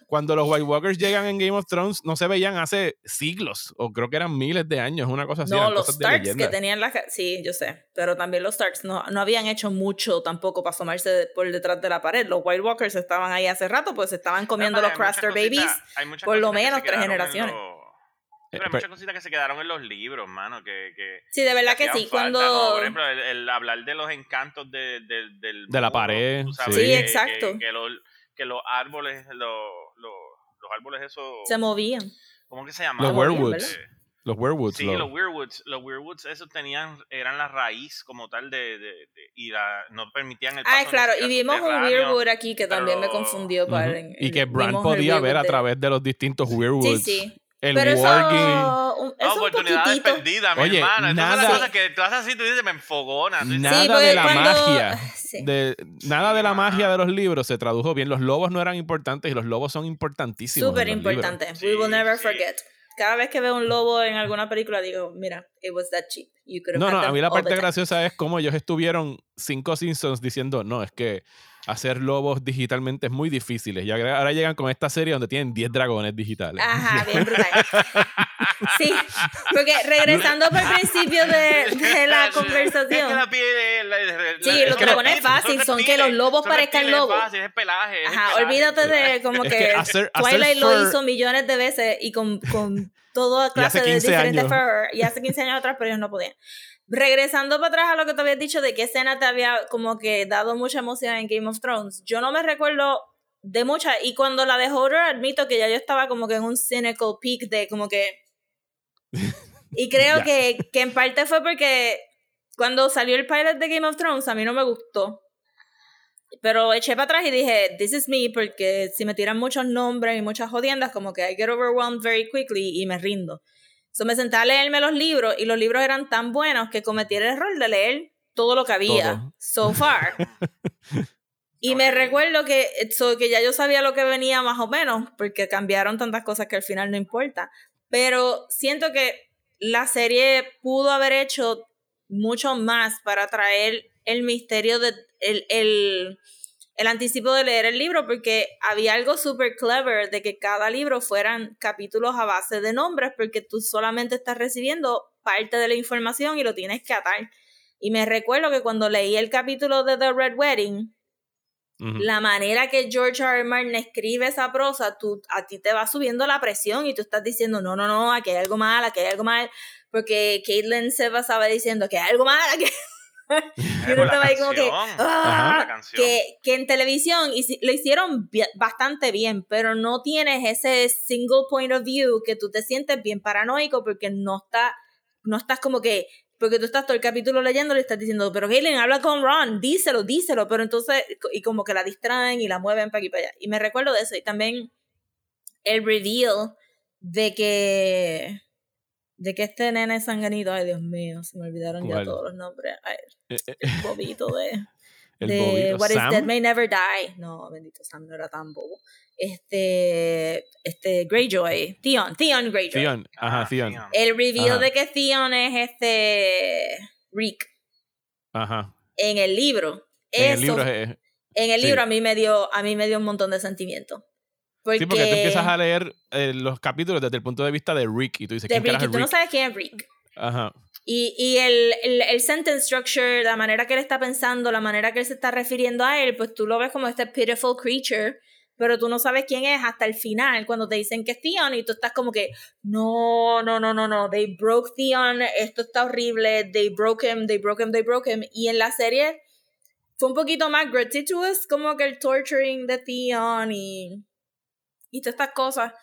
cuando los White Walkers llegan en Game of Thrones no se veían hace siglos, o creo que eran miles de años, una cosa así. No, los Starks que tenían la... Sí, yo sé. Pero también los Starks no, no habían hecho mucho tampoco para asomarse por detrás de la pared. Los White Walkers estaban ahí hace rato, pues se estaban comiendo los Craster cositas- Babies. hay muchas por lo menos tres generaciones. Eh, Pero hay muchas cositas que se quedaron en los libros, mano, que, que Sí, de verdad que sí. falta, Cuando... por ejemplo, el, el hablar de los encantos de, de- del De la pared, sabes, sí. Sí, que- exacto. Que, que los, que los árboles, los, los, los árboles esos, se movían. ¿cómo que se llaman? Los werewoods. Eh, Los werewoods. Sí, los- los weirwoods, los weirwoods, esos tenían, eran la raíz como tal de, de, de- y la, no permitían el paso Ah, claro. Y vimos un. Weirwood aquí que también me confundió. Para y que Bran vimos el podía ver a través de los distintos Sí, werewoods. sí. El Pero eso, un, eso oportunidades perdidas, mi Oye, hermana. Nada- las cosas que tú haces así, tú dices, me enfogona. tú dices, Nada Sí, de la cuando- magia. Sí. De, nada de la Sí, magia de los libros se tradujo bien. Los lobos no eran importantes y los lobos son importantísimos. Súper en los libros. importante. Sí, We will never sí. forget. cada vez que veo un lobo en alguna película digo, mira, it was that cheap. You No, no, a mí la parte graciosa es cómo ellos estuvieron cinco Simpsons diciendo, no, es que hacer lobos digitalmente es muy difícil. Y ahora llegan con esta serie donde tienen 10 dragones digitales. Ajá, bien brutal. Sí, porque regresando por el principio de, de la Es que conversación. la piel, la- la- Sí, es los que dragones reptiles, fácil, son que los lobos son parezcan lobos. Es fácil, es pelaje. es Ajá, pelaje. olvídate de como Es que, que hacer- hacer Twilight lo fur- hizo millones de veces y con, con toda Y hace clase de 15 diferentes años. fur y hace 15 años atrás, pero ellos no podían. Regresando para atrás a lo que te habías dicho de qué escena te había como que dado mucha emoción en Game of Thrones, yo no me recuerdo de muchas y cuando la de Hodor admito que ya yo estaba como que en un cynical peak de como que y creo que, que en parte fue porque cuando salió el pilot de Game of Thrones a mí no me gustó pero eché para atrás y dije, this is me, porque si me tiran muchos nombres y muchas jodiendas, como que I get overwhelmed very quickly y me rindo. So me senté a leerme los libros y los libros eran tan buenos que cometí el error de leer todo lo que había Todo. so far. y me recuerdo que, so, que ya yo sabía lo que venía más o menos, porque cambiaron tantas cosas que al final no importa. Pero siento que la serie pudo haber hecho mucho más para traer el misterio de el, el, el anticipo de leer el libro porque había algo súper clever de que cada libro fueran capítulos a base de nombres porque tú solamente estás recibiendo parte de la información y lo tienes que atar. Y me recuerdo que cuando leí el capítulo de The Red Wedding, la manera que George R. R. Martin escribe esa prosa, tú, a ti te va subiendo la presión y tú estás diciendo, no, no, no, aquí hay algo mal, aquí hay algo mal, porque Caitlyn se pasaba diciendo que hay algo mal, aquí estaba ahí como que, canción, "Ah", que, que en televisión lo hicieron bastante bien, pero no tienes ese single point of view que tú te sientes bien paranoico porque no está, no estás como que, porque tú estás todo el capítulo leyendo y estás diciendo, pero Caitlyn, habla con Ron, díselo, díselo, pero entonces, y como que la distraen y la mueven para aquí y para allá. Y me recuerdo de eso, y también el reveal de que de que este nene sanganito, ay Dios mío, se me olvidaron ya todos los nombres. Ay, Eh, eh, el bobito de, el de bobito. What Sam. is Dead May Never Die. No, bendito Sam no era tan bobo. Este, este Greyjoy, Theon, Theon Greyjoy. Theon. Ajá, Ah, Theon. El reveal Ajá. de que Theon es este Rick Ajá. en el libro. En el Eso- libro es, en el sí. libro a mí me dio a mí me dio un montón de sentimiento. Porque, Sí, porque tú empiezas a leer eh, los capítulos desde el punto de vista de Rick y tú dices, de ¿quién Rick, y tú no Rick? sabes quién es Rick. Ajá. Y, y el, el, el sentence structure, la manera que él está pensando, la manera que él se está refiriendo a él, pues tú lo ves como este pitiful creature, pero tú no sabes quién es hasta el final, cuando te dicen que es Theon, y tú estás como que, no, no, no, no, no, they broke Theon, esto está horrible, they broke him, they broke him, they broke him. Y en la serie fue un poquito más gratuitous, como que el torturing de Theon y, y todas estas cosas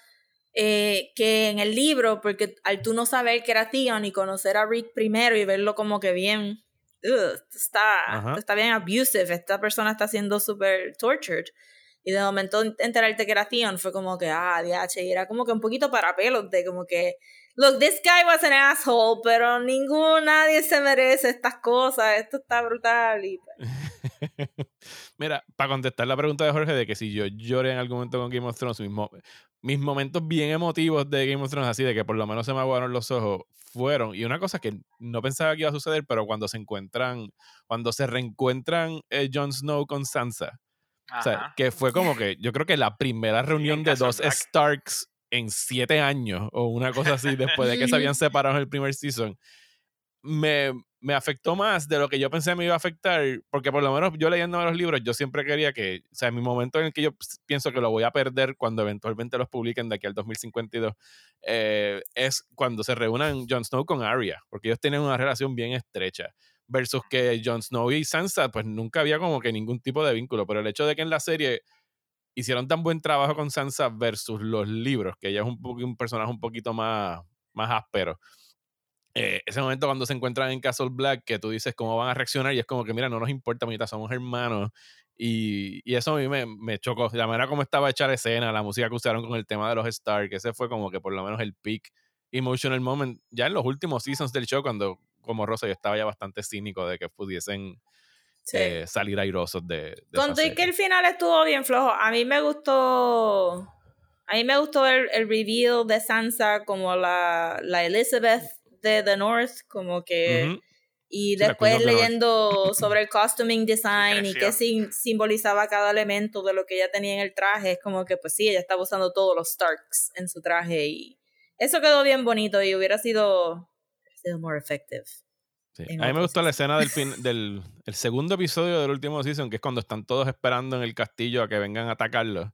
eh, que en el libro, porque al tú no saber que era Theon y conocer a Rick primero y verlo como que bien, ugh, está, Ajá. está bien abusive, esta persona está siendo súper tortured. Y de momento enterarte que era Theon fue como que, ah, DH, y era como que un poquito para pelos de como que, look, this guy was an asshole, pero ningún, nadie se merece estas cosas, esto está brutal. Y, pues, Mira, para contestar la pregunta de Jorge de que si yo lloré en algún momento con Game of Thrones, mis, mo- mis momentos bien emotivos de Game of Thrones, así de que por lo menos se me aguaron los ojos, fueron, y una cosa que no pensaba que iba a suceder, pero cuando se encuentran, cuando se reencuentran eh, Jon Snow con Sansa, o sea, Ajá. que fue como que yo creo que la primera reunión de dos Black. Starks en siete años o una cosa así después de que se habían separado en el primer season me, me afectó más de lo que yo pensé me iba a afectar porque por lo menos yo leyendo los libros yo siempre quería que o sea mi momento en el que yo pienso que lo voy a perder cuando eventualmente los publiquen de aquí al 2052 eh, es cuando se reúnan Jon Snow con Arya porque ellos tienen una relación bien estrecha versus que Jon Snow y Sansa pues nunca había como que ningún tipo de vínculo pero el hecho de que en la serie hicieron tan buen trabajo con Sansa versus los libros, que ella es un, un personaje un poquito más, más áspero. Eh, ese momento cuando se encuentran en Castle Black, que tú dices cómo van a reaccionar, y es como que, mira, no nos importa, amiguita, somos hermanos. Y, y eso a mí me, me chocó. La manera como estaba hecha la escena, la música que usaron con el tema de los Stark, ese fue como que por lo menos el peak emotional moment. Ya en los últimos seasons del show, cuando como Rosa yo estaba ya bastante cínico de que pudiesen sí. eh, salir airosos de, de esa Con todo y que serie. el final estuvo bien flojo. A mí me gustó. A mí me gustó el, el reveal de Sansa como la, la Elizabeth de The North, como que... Ujú. Y Sí, después leyendo sobre el costuming design y qué sim- simbolizaba cada elemento de lo que ella tenía en el traje, es como que pues sí, ella estaba usando todos los Starks en su traje y eso quedó bien bonito y hubiera sido, sido more effective. Sí. A mí me gustó la escena del, fin, del el segundo episodio del último season, que es cuando están todos esperando en el castillo a que vengan a atacarlos.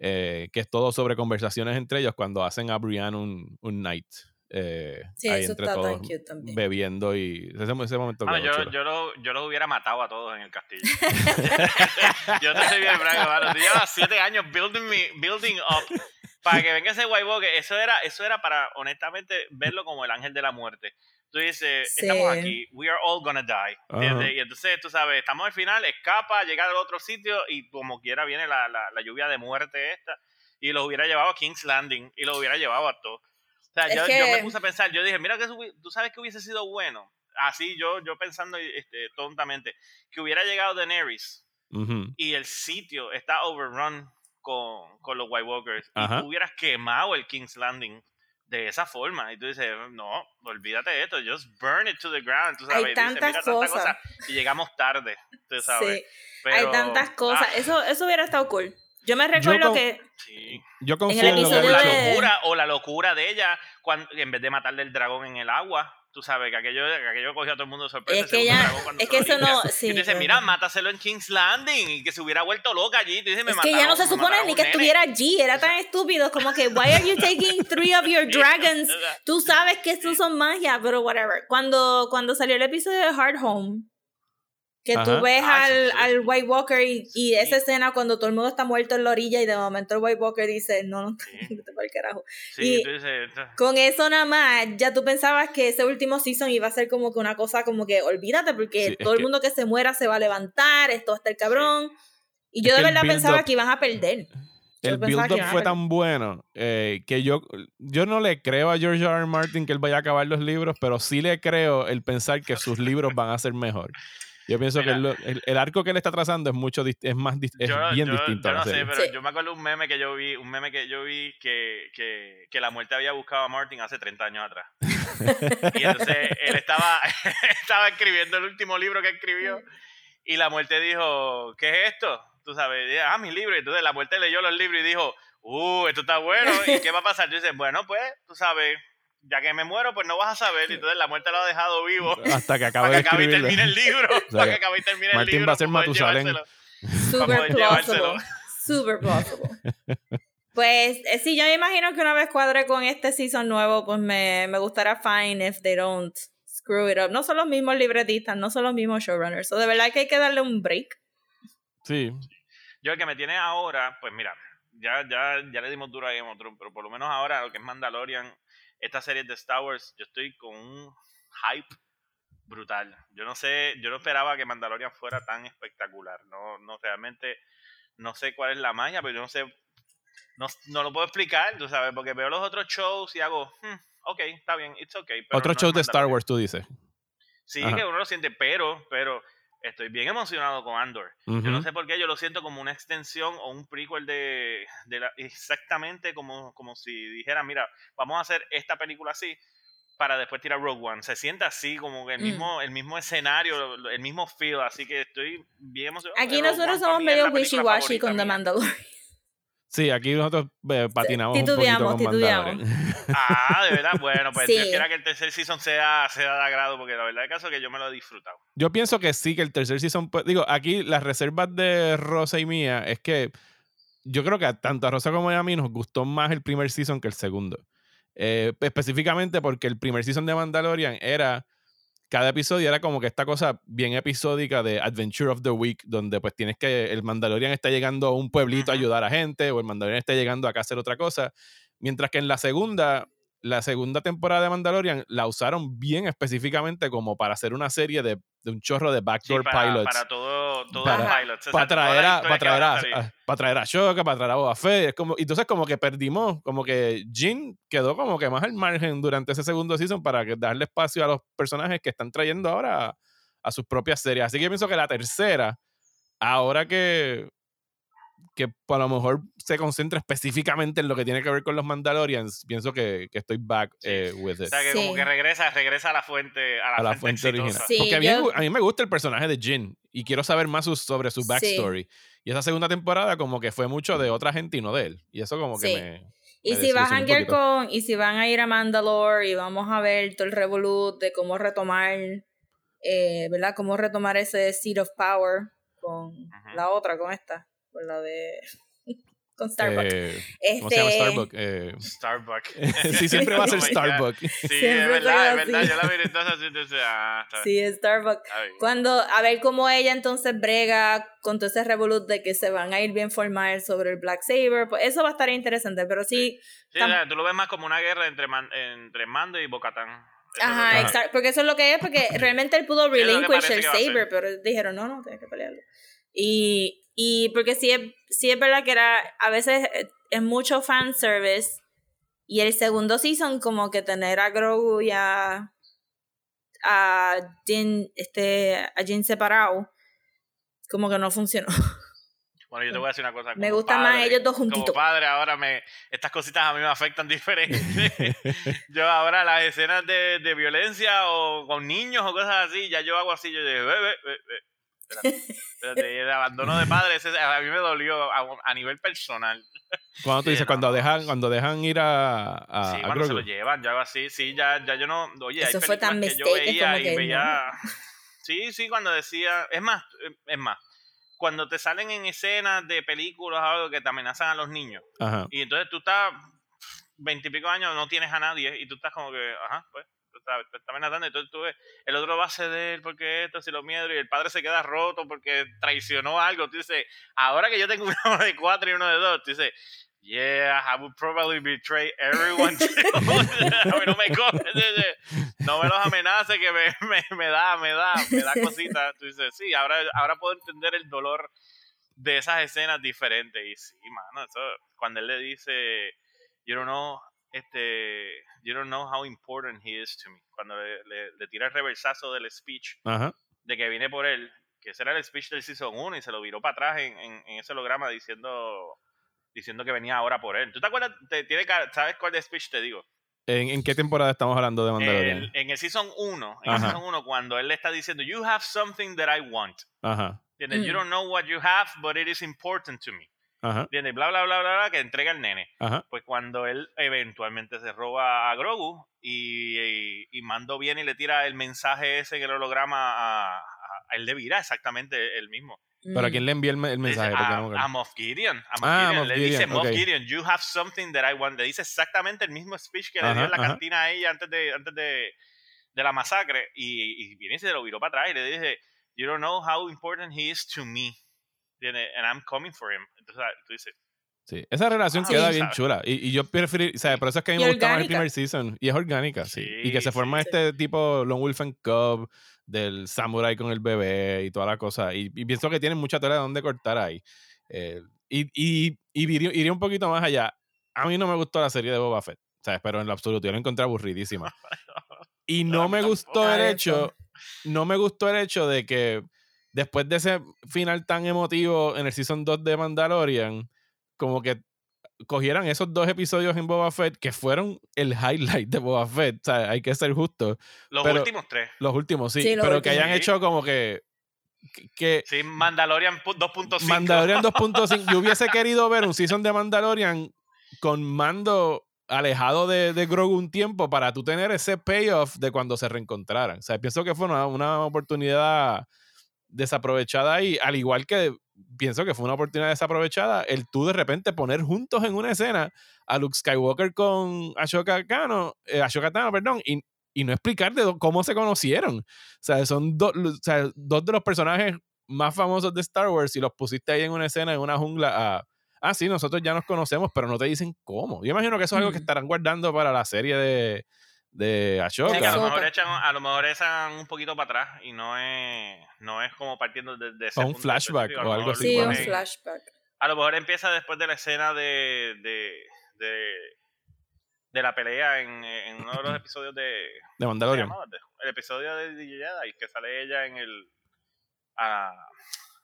eh, que es todo sobre conversaciones entre ellos cuando hacen a Brienne un, un night. Eh, Sí, ahí eso entre está tan todos cute también. bebiendo y ese, ese momento quedó yo, yo, lo- yo los hubiera matado a todos en el castillo. yo te soy bien franco, mano. Llevas siete años building, me, building up para que venga ese White Walker. Eso era, eso era para, honestamente, verlo como el ángel de la muerte. Tú dices, Sí. estamos aquí, we are all gonna die. ¿entiendes? Ajá. Y entonces, tú sabes, estamos al final, escapa, llega al otro sitio y como quiera viene la, la, la lluvia de muerte esta. Y los hubiera llevado a King's Landing y los hubiera llevado a todos. O sea, yo, que- yo me puse a pensar, yo dije, mira, que eso tú sabes que hubiese sido bueno. Así yo, yo pensando este, tontamente, que hubiera llegado Daenerys Ujú. y el sitio está overrun con, con los White Walkers y tú hubieras quemado el King's Landing de esa forma y tú dices no olvídate de esto just burn it to the ground tú sabes Hay y dices, tantas "Mira, tanta cosas". cosa", y llegamos tarde tú sabes Sí, Pero, hay tantas cosas. ah, Eso, eso hubiera estado cool. Yo me recuerdo que sí. Yo confío el en lo que episodio han la de- locura o la locura de ella cuando en vez de matarle el dragón en el agua tú sabes que aquello, que aquello cogió a todo el mundo de sorpresa Es que cuando es que eso limpia. no- sí, y tú dices mira mátaselo en King's Landing y que se hubiera vuelto loca allí tú dices, me es que ya no mataron- se supone mataron ni que nene. estuviera allí, era tan estúpido como que why are you taking three of your dragons? Tú sabes que estos son magia, pero whatever. Cuando cuando salió el episodio de Hard Home que Ajá. tú ves Ah, al, sí. al White Walker y, y esa Sí. escena cuando todo el mundo está muerto en la orilla y de momento el White Walker dice, no, no, Sí. vete pa'l carajo. sí, y- Con eso nada más, ya tú pensabas que ese último season iba a ser como que una cosa como que olvídate porque todo el que- mundo que se muera se va a levantar, esto va a estar cabrón. Y yo de el verdad pensaba que iban a perder. El build-up fue tan bueno eh, que yo, yo no le creo a George R. R. Martin que él vaya a acabar los libros, pero sí le creo el pensar que sus libros van a ser mejor. Yo pienso Mira. que lo- el, el arco que él está trazando es mucho dist- es más es yo, bien yo- distinto yo no sé, pero Sí. yo me acuerdo un meme que yo vi, un meme que yo vi que, que, que la muerte había buscado a Martin hace 30 años atrás. y entonces él estaba, estaba escribiendo el último libro que escribió y la muerte dijo, ¿qué es esto? Tú sabes, y, ah, mi libro. Y entonces la muerte leyó los libros y dijo, uh, esto está bueno. ¿Y qué va a pasar? Yo dice, bueno, pues, tú sabes, ya que me muero, pues no vas a saber. Y entonces la muerte lo ha dejado vivo. Hasta que acabe para que acabe y termine el libro. sea, para que acabe y termine el Martín libro. va a ser Matusalén. Super plausible. Super plausible. Pues eh, sí, yo me imagino que una vez cuadre con este season nuevo, pues me, me gustará fine if they don't screw it up. No son los mismos libretistas, no son los mismos showrunners. So de verdad que hay que darle un break. Sí, Yo el que me tiene ahora, pues mira, ya, ya, ya le dimos duro a Game of Thrones, pero por lo menos ahora lo que es Mandalorian, esta serie de Star Wars, yo estoy con un hype brutal. Yo no sé, yo no esperaba que Mandalorian fuera tan espectacular. No, no realmente, no sé cuál es la magia, pero yo no sé, no, no lo puedo explicar, tú sabes, porque veo los otros shows y hago, hmm, ok, está bien, it's okay. pero otro no show es de Star. Wars, tú dices. Sí, Ajá. que uno lo siente, pero, pero estoy bien emocionado con Andor. Yo no sé por qué yo lo siento como una extensión o un prequel de, de la, exactamente como, como si dijera, mira, vamos a hacer esta película así para después tirar Rogue One. Se siente así, como que el Mm. mismo, el mismo escenario, el mismo feel, así que estoy bien emocionado. Aquí nosotros One somos medio wishy-washy con The. Mandalorian. Sí, aquí nosotros eh, patinamos titubeamos, un poquito con titubeamos. Mandalorian. Ah, de verdad, bueno, pues Sí. Dios quiera que el tercer season sea, sea de agrado, porque la verdad es caso es que yo me lo he disfrutado. Yo pienso que sí, que el tercer season. pues, digo, aquí las reservas de Rosa y mía es que yo creo que a- tanto a Rosa como a mí nos gustó más el primer season que el segundo. Eh, específicamente porque el primer season de Mandalorian era. Cada episodio era como que esta cosa bien episódica de Adventure of the Week, donde pues tienes que. El Mandalorian está llegando a un pueblito a ayudar a gente, o el Mandalorian está llegando acá a hacer otra cosa. Mientras que en la segunda, la segunda temporada de Mandalorian la usaron bien específicamente como para hacer una serie de, de un chorro de Sí, backdoor para, pilots. para todo, todos Para- los pilots. para traer a, para traer a, para traer a Shoka, para traer a Boba Fett. Es como, entonces como que perdimos, como que Jin quedó como que más al margen durante ese segundo season para que darle espacio a los personajes que están trayendo ahora a, a sus propias series. Así que yo pienso que la tercera, ahora que que a lo mejor se concentra específicamente en lo que tiene que ver con los Mandalorians, pienso que, que estoy back Sí. eh, with O it. sea, que Sí. como que regresa, regresa a la fuente, a la, a la fuente, fuente original. Sí, Porque a mí, yo- a mí me gusta el personaje de Jin y quiero saber más sus- sobre su Sí. backstory. Y esa segunda temporada como que fue mucho de otra gente y no de él. Y eso como que Sí. me... Y si vas a con, y si van a ir a Mandalore y vamos a ver todo el revolut de cómo retomar, eh, ¿verdad? Cómo retomar ese seat of power con la otra, con esta, con la de, con Starbucks. Eh, ¿Cómo se llama Este- Starbucks? Eh, Starbucks. sí, siempre va a ser Oh. Starbucks. Sí, Siempre es verdad, es verdad. Yo la miré entonces así, entonces, ah, Sí, Starbucks. Cuando, a ver cómo ella entonces brega con todo ese revolut de que se van a ir bien formal sobre el Black Saber, pues eso va a estar interesante, pero sí, Sí, o sea, tú lo ves más como una guerra entre, Man- entre Mando y Bocatán. Ajá, exacto, porque eso es lo que es, porque realmente él pudo relinquish el saber, pero dijeron, no, no, tienes que pelearlo. Y, y porque sí es, sí es verdad que era, a veces es mucho fanservice, y el segundo season como que tener a Grogu y a, a Jin, este, a Jin separado, como que no funcionó. Bueno, yo te voy a decir una cosa. Me como gustan más ellos dos Como juntitos. padre, ahora me estas cositas a mí me afectan diferente. yo ahora las escenas de, de violencia o con niños o cosas así, ya yo hago así, yo digo, ve, ve. Espérate, espérate, el abandono de padres, a mí me dolió a, a nivel personal. Cuando tú Sí, dices, no, cuando, dejan, cuando dejan ir a, a, sí, a cuando se lo llevan, hago así, sí, ya, ya yo no, oye, Eso hay fue tan que yo veía como y que veía, sí, sí, cuando decía, es más, es más, cuando te salen en escenas de películas o algo que te amenazan a los niños, Ajá. y entonces tú estás veintipico años, no tienes a nadie, y tú estás como que, ajá, pues, te está amenazando, y entonces tú ves, el otro va a ceder porque esto, si lo miedo, y el padre se queda roto porque traicionó algo. Tú dices, ahora que yo tengo uno de cuatro y uno de dos, tú dices, yeah, I would probably betray everyone. too." a mí no me coge, no me los amenace que me, me, me da, me da, me da cositas. Tú dices, sí, ahora, ahora puedo entender el dolor de esas escenas diferentes. Y sí, mano, eso, cuando él le dice, you don't know, este, you don't know how important he is to me. Cuando le, le- le tira el reversazo del speech Ajá. de que viene por él, que ese era el speech del Season 1 y se lo viró para atrás en, en, en ese holograma diciendo diciendo que venía ahora por él. ¿Tú te acuerdas? Te, tiene ¿Sabes cuál de speech te digo? ¿En, en qué temporada estamos hablando de Mandalorian? El- en el Season 1, en el. Season 1, cuando él le está diciendo, you have something that I want. Ajá. ¿Entiendes? You Mm. don't know what you have, but it is important to me. Ajá. ¿Entiendes? Bla, bla, bla, bla, bla, que entrega el nene. Ajá. Pues cuando él eventualmente se roba a Grogu y, y, y Mando viene y le tira el mensaje ese en el holograma a, a- a él le vira exactamente el mismo. ¿Pero a quién le envía el, mensaje? A, no Moff Gideon. A Moff Ah, Gideon. Moff le dice Moff. Gideon, you have something that I want. Le dice exactamente el mismo speech que le dio en la ajá. cantina a ella antes de, antes de, de la masacre. Y, y viene y se lo viró para atrás y le dice, you don't know how important he is to me. ¿Entiendes? And I'm coming for him. Entonces tú dices, Sí. Esa relación Ah, queda sí. bien ¿sabes? chula. Y, y yo preferí, o sea, por eso es que a mí me gustaba el orgánica. primer season. Y es orgánica, sí. y que se forma sí. este tipo Lone Wolf and Cub del samurai con el bebé y toda la cosa. Y, y pienso que tienen mucha tela de donde cortar ahí. Eh, y y, y iría, iría un poquito más allá. A mí no me gustó la serie de Boba Fett, ¿sabes? Pero en lo absoluto yo la encontré aburridísima. Y no me gustó el Ah, hecho, no me gustó el hecho de que después de ese final tan emotivo en el season 2 de Mandalorian, como que cogieran esos dos episodios en Boba Fett que fueron el highlight de Boba Fett, o sea, hay que ser justo. los Pero- últimos tres. Los últimos, sí, Sí, los pero que hayan hecho como que que- Sí, Mandalorian pu- 2.5. Mandalorian 2.5. Yo hubiese querido ver un season de Mandalorian con mando alejado de, de Grogu un tiempo para tú tener ese payoff de cuando se reencontraran. O sea, pienso que fue una, una oportunidad desaprovechada ahí, al igual que pienso que fue una oportunidad desaprovechada el tú de repente poner juntos en una escena a Luke Skywalker con Ashoka Tano, eh, Ashoka Tano, perdón, y, y no explicar de do- cómo se conocieron. O sea, son do- o sea, dos de los personajes más famosos de Star Wars y los pusiste ahí en una escena, en una jungla. a, ah, sí, nosotros ya nos conocemos, pero no te dicen cómo. Yo imagino que eso es algo que estarán guardando para la serie de, de Ashoka. Sí, a lo mejor echan, a lo mejor echan un poquito para atrás y no es, no es como partiendo de, de ese O un punto flashback o algo así, Sí, un flashback. A lo mejor empieza después de la escena de, de, de, de la pelea en, en uno de los episodios de... de ¿cómo se Mandalorian. El episodio de The Jedi, que sale ella en el... A,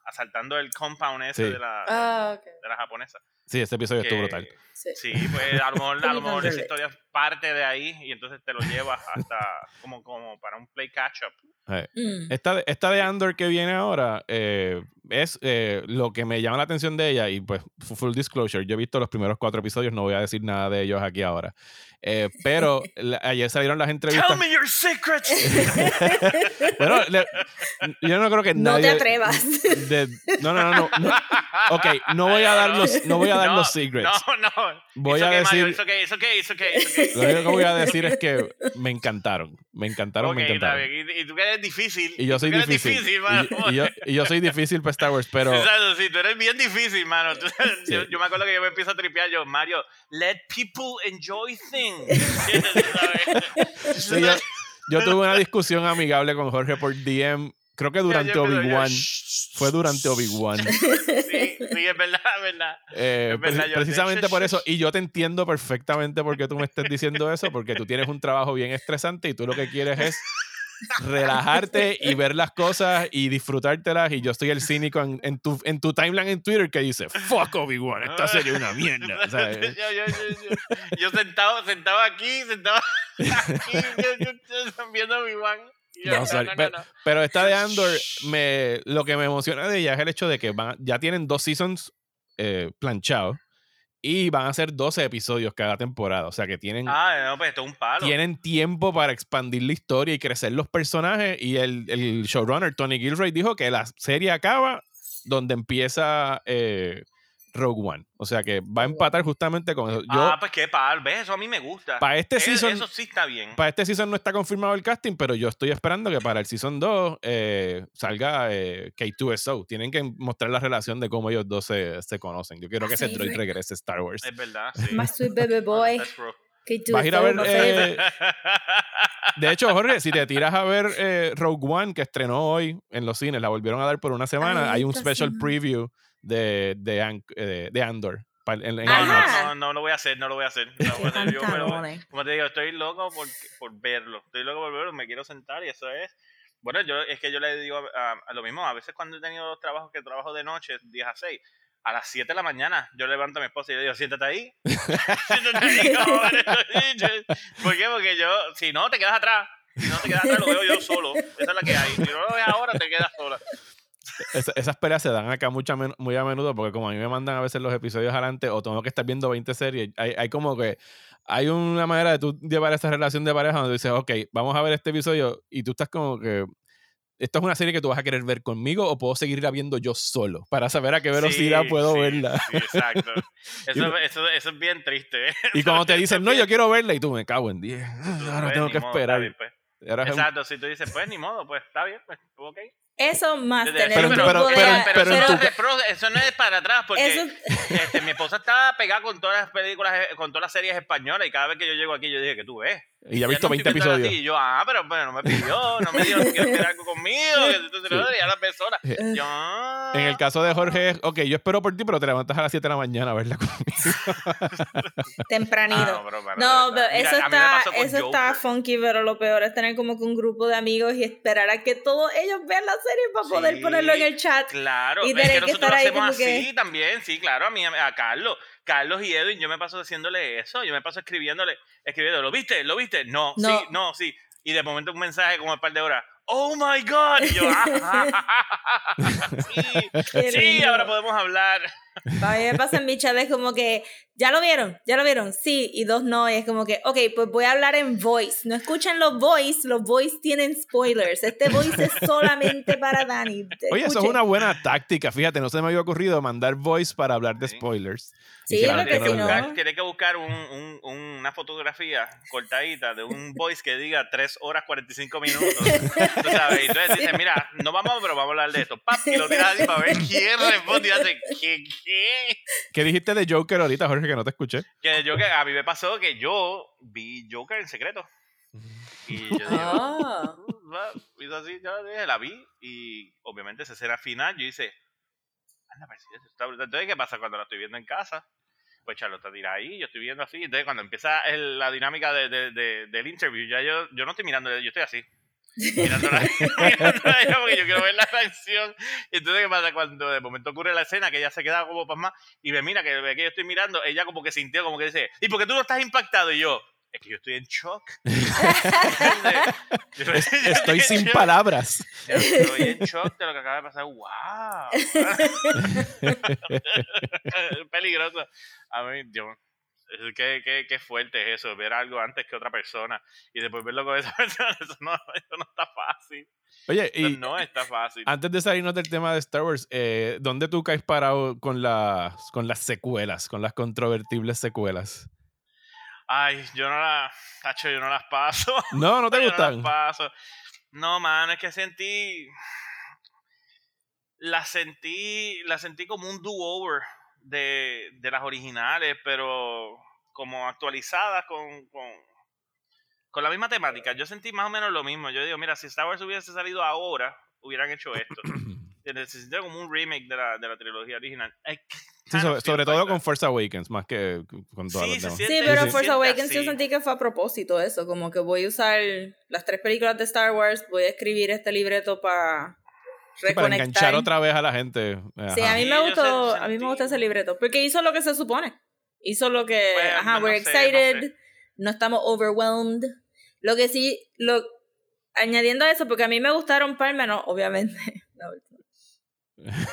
asaltando el compound ese Sí. de, la, Ah, de la japonesa. Sí, este episodio estuvo brutal. Sí. Sí, pues a lo mejor, a lo mejor esa historia parte de ahí y entonces te lo llevas hasta como, como para un play catch up. Eh, Mm. Esta, de- esta de Andor que viene ahora eh, es eh, lo que me llama la atención de ella y pues fu- full disclosure, yo he visto los primeros cuatro episodios, no voy a decir nada de ellos aquí ahora. Eh, pero la- ayer salieron las entrevistas. Tell me your secrets. Bueno, le- yo no creo que No nadie... te atrevas. de- no, no, no, no, no. Ok, no voy a dar los, no voy a dar No, los secrets. No, no. Voy a decir-. Lo único que voy a decir es que me encantaron. Me encantaron, me encantaron. Y, y tú que eres difícil. Y yo soy difícil. Y, y yo, y yo soy difícil para Star Wars, pero Exacto, sí, tú eres bien difícil, mano. Tú- yo, yo me acuerdo que yo me empiezo a tripear yo, Mario, let people enjoy things. ¿Sabes? sí, yo, yo tuve una discusión amigable con Jorge por DM, creo que durante Obi-Wan. Fue durante Obi-Wan. Sí, sí, es verdad, es verdad. Eh, Es verdad, precisamente por eso, y yo te entiendo perfectamente por qué tú me estás diciendo eso, porque tú tienes un trabajo bien estresante y tú lo que quieres es relajarte y ver las cosas y disfrutártelas y yo estoy el cínico en, en tu, en tu timeline en Twitter que dice fuck Obi-Wan, esta serie es una mierda ¿sabes? Yo, yo, yo, yo, sentado, sentado aquí, sentado aquí, yo, yo, viendo mi Wan. Y yo, No, sorry, pero, pero esta de Andor me, lo que me emociona de ella es el hecho de que van, ya tienen dos seasons eh, planchados y van a ser 12 episodios cada temporada o sea que tienen Ah, no, pues esto es un palo. tienen tiempo para expandir la historia y crecer los personajes. Y el, el showrunner Tony Gilroy dijo que la serie acaba donde empieza eh, Rogue One. O sea que va a empatar justamente con eso. Yo, ah, pues qué palo, ¿ves? Eso a mí me gusta. para este season. Eso sí está bien. Para este season no está confirmado el casting, pero yo estoy esperando que para el season 2 eh, salga eh, K2SO. Tienen que mostrar la relación de cómo ellos dos se, se conocen. Yo quiero que ese Sí, droid sí. regrese a Star Wars. Es verdad, sí. My sweet baby boy. Vas a ir a ver, eh, De hecho, Jorge, si te tiras a ver eh, Rogue One, que estrenó hoy en los cines, la volvieron a dar por una semana, Ay, hay un special preview de, de, An- eh, de Andor. En, en No. IMAX. no, no, lo voy a hacer, no lo voy a hacer. No lo voy a hacer. Yo, pero, pantalones. como te digo, estoy loco por, por verlo. Estoy loco por verlo, me quiero sentar y eso es. Bueno, yo es que yo le digo a, a lo mismo, a veces cuando he tenido los trabajos que trabajo de noche, 10 a 6, a las 7 de la mañana, yo levanto a mi esposa y le digo, siéntate ahí. siéntate ahí, cabrón. ¿Por qué? Porque yo, si no, te quedas atrás. Si no te quedas atrás, lo veo yo solo. Esa es la que hay. Si no lo ves ahora, te quedas sola. Esa- esas peleas se dan acá mucha muy a menudo porque como a mí me mandan a veces los episodios adelante o tengo que estar viendo 20 series, hay, hay como que hay una manera de tú llevar esa relación de pareja donde dices, ok, vamos a ver este episodio y tú estás como que esto es una serie que tú vas a querer ver conmigo o puedo seguirla viendo yo solo para saber a qué velocidad Sí, puedo sí, verla. Sí, exacto. Eso, eso, eso es bien triste. ¿eh? Y cuando te dicen, no, yo quiero verla y tú me cago en 10. Ahora tengo que modo, esperar. bien, pues. Ahora es Exacto, si tú dices, pues ni modo, pues está bien, pues ok. Eso más tener decía, un Pero- grupo pero- de... pero- pero pero en eso, no es eso no es para atrás, porque Eso- este, mi esposa estaba pegada con todas las películas, eh, con todas las series españolas y cada vez que yo llego aquí yo dije que tú ves. Y ya he visto no 20 estoy viendo episodios. Y yo, ah, pero bueno, no me pidió, no me dijo que hacer algo conmigo, que entonces no, ya la persona. Yo, ah. En el caso de Jorge es, ok, yo espero por ti, pero te levantas a las 7 de la mañana a verla conmigo. tempranito. Ah, no, pero No, pero Mira, eso a me está, eso está Joker. funky, pero lo peor es tener como que un grupo de amigos y esperar a que todos ellos vean la serie para poder Sí, ponerlo en el chat. Claro, y es tener que que nosotros estar lo ahí hacemos así que- también, sí, claro, a mí, a Carlos. Carlos y Edwin, yo me paso haciéndole eso, yo me paso escribiéndole, escribiendo, ¿lo viste? ¿Lo viste? No, No. sí, no, sí. Y de momento un mensaje como un par de horas, ¡Oh my God! Y yo, "Ah, sí, sí, ahora podemos hablar. A mí me pasa en mi chat es como que, ¿ya lo vieron? ¿Ya lo vieron? Sí, y dos no, y es como que, ok, pues voy a hablar en voice. No escuchan los voice, los voice tienen spoilers. Este voice es solamente para Dani. Oye, eso es Escuchen. una buena táctica. Fíjate, no se me había ocurrido mandar voice para hablar de spoilers. Sí, Y que lo no- buscar- tiene que buscar un, un- una fotografía cortadita de un voice que diga 3 horas 45 minutos. Tú sabes, y entonces dices, mira, no vamos, pero vamos a hablar de esto. Pap, y lo tiras así para ver quién responde y hace, ¿qué? ¿Qué? ¿Qué dijiste de Joker ahorita, Jorge, que no te escuché? Que yo, que a mí me pasó que yo vi Joker en secreto. Y yo dije, Ah. "Uh, va", hizo así, yo dije, la vi y obviamente esa escena final yo hice, anda, eso está brutal". entonces ¿qué pasa cuando la estoy viendo en casa? Pues Charlotte tira ahí, yo estoy viendo así, entonces cuando empieza el- la dinámica de, de- de- del interview, ya yo, yo no estoy mirando, yo estoy así. Mirándola, mirándola ella porque yo quiero ver la reacción. Y entonces, ¿qué pasa? Cuando de momento ocurre la escena, que ella se queda como pasma y ve, mira, que que yo estoy mirando, ella como que sintió, como que dice, ¿y por qué tú no estás impactado? Y yo, es que yo estoy en shock. Yo- yo Estoy sin shock. palabras. Estoy en shock de lo que acaba de pasar. ¡Wow! peligroso. A mí, yo. Es- Qué, qué, qué fuerte es eso, ver algo antes que otra persona y después verlo con esa persona. Eso no, eso no está fácil. Oye, y no está fácil. antes de salirnos del tema de Star Wars, eh, ¿dónde tú caes parado con las, con las secuelas, con las controvertibles secuelas? Ay, yo no las. Tacho, yo no las paso. No, ¿no te Yo no gustan? las paso. No, mano, es que sentí. La sentí. La sentí como un do-over de, de las originales, pero como actualizadas con, con, con la misma temática. Yo sentí más o menos lo mismo. Yo digo, mira, si Star Wars hubiese salido ahora, hubieran hecho esto. Se como un remake de la, de la trilogía original. Sí, sobre, sobre todo con. Force Awakens, más que con todas Sí, las demás. siente- Sí, pero se Force Awakens yo sentí que fue a propósito eso, como que voy a usar las tres películas de Star Wars, voy a escribir este libreto para Sí, para enganchar otra vez a la gente. Sí, a mí me gustó, a mí me gusta ese libreto, porque hizo lo que se supone. Hizo lo que, Pues, ajá, no we're sé, no excited, sé. no estamos overwhelmed. Lo que sí, lo añadiendo a eso, porque a mí me gustaron par menos, obviamente.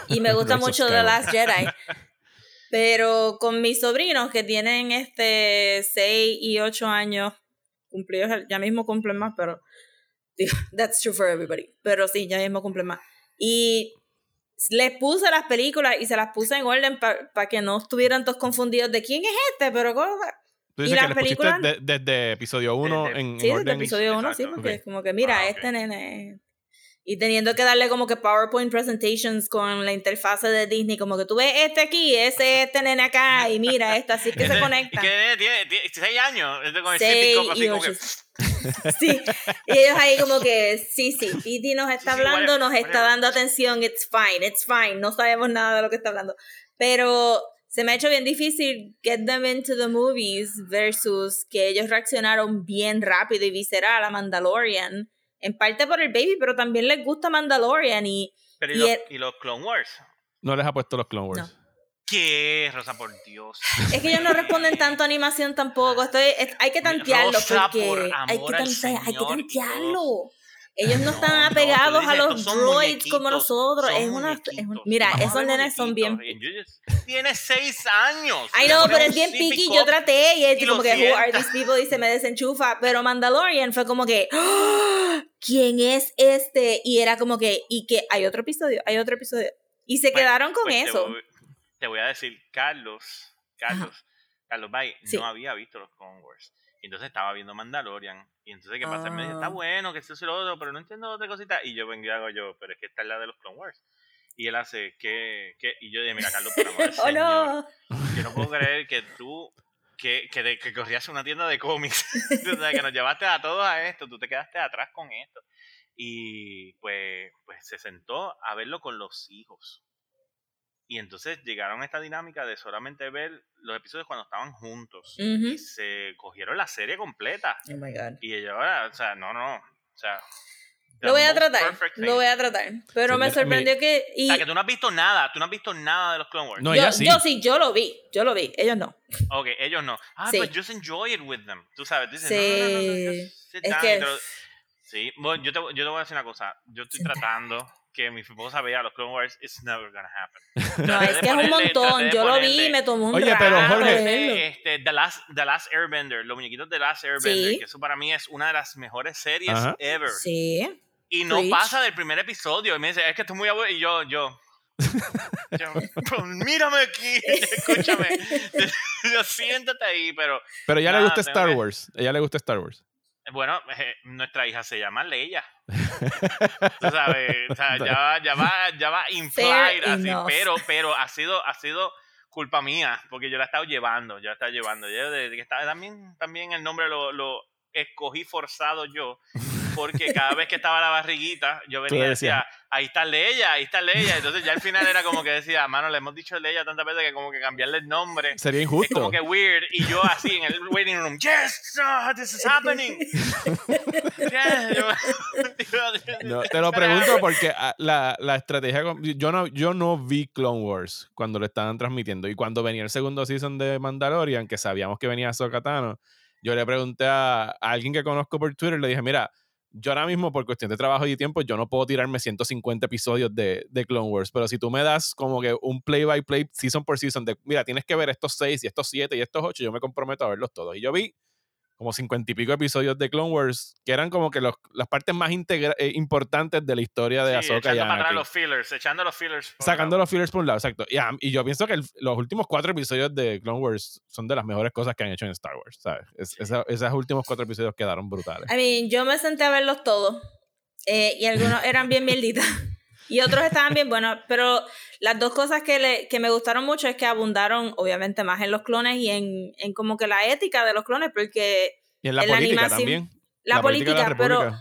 Y me gusta mucho The. Last Jedi. Pero con mis sobrinos que tienen este 6 y 8 años cumplidos, ya mismo cumplen más, pero digo, that's true for everybody. Pero sí, ya mismo cumplen más. Y les puse las películas y se las puse en orden para que no estuvieran todos confundidos de quién es este, pero cosa. Tú y dices la que les pusiste película- de- desde episodio 1 Desde- en, en Sí, desde episodio 1, sí, porque es como que mira, Ah, ok. este nene. Y teniendo que darle como que PowerPoint presentations con la interfase de Disney, como que tú ves este aquí, ese este nene acá, y mira, este así que se conecta. Que tiene, tiene seis años. Este con el Seis así y como que. ocho. Sí, y ellos ahí como que, sí, sí, Piti nos está Sí, sí, hablando, nos está dando atención, it's fine, it's fine, no sabemos nada de lo que está hablando. Pero se me ha hecho bien difícil get them into the movies versus que ellos reaccionaron bien rápido y visceral a Mandalorian. En parte por el baby, pero también les gusta Mandalorian y Pero ¿y, Y los, el- y los Clone Wars? No les ha puesto los Clone Wars. No. ¿Qué, Rosa, por Dios? es que ellos no responden tanto a animación tampoco. Estoy, es- hay que tantearlo Rosa, porque por hay que, al tantear- hay que tantearlo. Ellos no No, están no, apegados a dices, los estos son droids como nosotros. Es una, es un- mira, Vamos a esos nenes son bien. Tiene seis años. Ay no, pero es bien picky. Yo traté y es y como que who are sienta. these people y se me desenchufa. Pero Mandalorian fue como que ¡Ah! ¿quién es este? Y era como que y que hay otro episodio, hay otro episodio. Y se Pues- quedaron con pues te eso. voy- Te voy a decir, Carlos, Carlos, Carlos Bay Sí. no había visto los Clone Wars. Y entonces estaba viendo Mandalorian. Y entonces, ¿qué pasa? Él me dice, está Ah. bueno, que esto es lo otro, pero no entiendo otra cosita. Y yo vengo y hago yo, pero es que esta es la de los Clone Wars. Y él hace, ¿qué? qué? Y yo dije, mira, Carlos, por amor Oh no. yo no puedo creer que tú, que, que, de- que corrías una tienda de cómics, o sea, que nos llevaste a todos a esto, tú te quedaste atrás con esto. Y pues, pues se sentó a verlo con los hijos. Y entonces llegaron a esta dinámica de solamente ver los episodios cuando estaban juntos. Ujú. Y se cogieron la serie completa. Oh my god. Y ellos ahora, o sea, no, no, o sea... Lo voy a tratar, lo voy a tratar. Pero Sí, me sorprendió que. Y O sea, que tú no has visto nada, tú no has visto nada de los Clone Wars. No, yo, ella sí. yo sí, yo lo vi, yo lo vi, ellos no. Ok, ellos no. Ah, Sí. pues just enjoy it with them. Tú sabes, dices, Sí. no, no, no, no, just sit Es que- lo- Sí, bueno, yo te, yo te voy a decir una cosa. Yo estoy tratando que mi esposa vea los Clone Wars. It's never gonna happen. No, Traté es que es un montón. Yo lo vi y me tomó un Oye, rato pero, Jorge-. Este, The, Last, The Last Airbender, los muñequitos de The Last Airbender, Sí. que eso para mí es una de las mejores series Ajá. ever. Sí. Y no Preach. pasa del primer episodio. Y me dice, es que estoy muy aburrido. Y yo, yo. yo, "Pero mírame aquí, escúchame. Yo, siéntate ahí, pero Pero ya le gusta Star que- Wars. Ella le gusta Star Wars. Bueno, eh, nuestra hija se llama Leia. Tú sabes, o sea, ya va, ya va, ya va implied así, pero, pero ha sido, ha sido culpa mía, porque yo la he estado llevando, yo la he estado llevando. Yo desde que estaba, también, también el nombre lo, lo escogí forzado yo. Porque cada vez que estaba la barriguita, yo venía y decía, ahí está Leia, ahí está Leia. Entonces ya al final era como que decía, mano, le hemos dicho Leia tantas veces que como que cambiarle el nombre. Sería Es como injusto. que weird. Y yo así en el waiting room, yes, oh, this is happening. Yes. Yo- No, te lo pregunto porque ah, la, la estrategia. con- Yo no, yo no vi Clone Wars cuando lo estaban transmitiendo. Y cuando venía el segundo season de Mandalorian, que sabíamos que venía Ahsoka Tano, yo le pregunté a, a alguien que conozco por Twitter, le dije, mira, yo ahora mismo por cuestión de trabajo y tiempo, yo no puedo tirarme 150 episodios de, de Clone Wars, pero si tú me das como que un play by play, season por season, de, mira, tienes que ver estos 6 y estos 7 y estos 8, yo me comprometo a verlos todos. Y yo vi como 50 y pico episodios de Clone Wars, que eran como que los- las partes más integra- eh, importante de la historia de Sí, Ahsoka y echando para atrás Anakin. los fillers, echando los fillers. Sacando los fillers por un lado, exacto. Y, y yo pienso que el- los últimos cuatro episodios de Clone Wars son de las mejores cosas que han hecho en Star Wars, ¿sabes? Es- esa- esos últimos cuatro episodios quedaron brutales. I mean, yo me senté a verlos todos. eh, y algunos eran bien mierditas. Y otros estaban bien buenos. Pero las dos cosas que, le, que me gustaron mucho es que abundaron, obviamente, más en los clones y en, en como que la ética de los clones. Porque Y en la en la política también. la, política, de la pero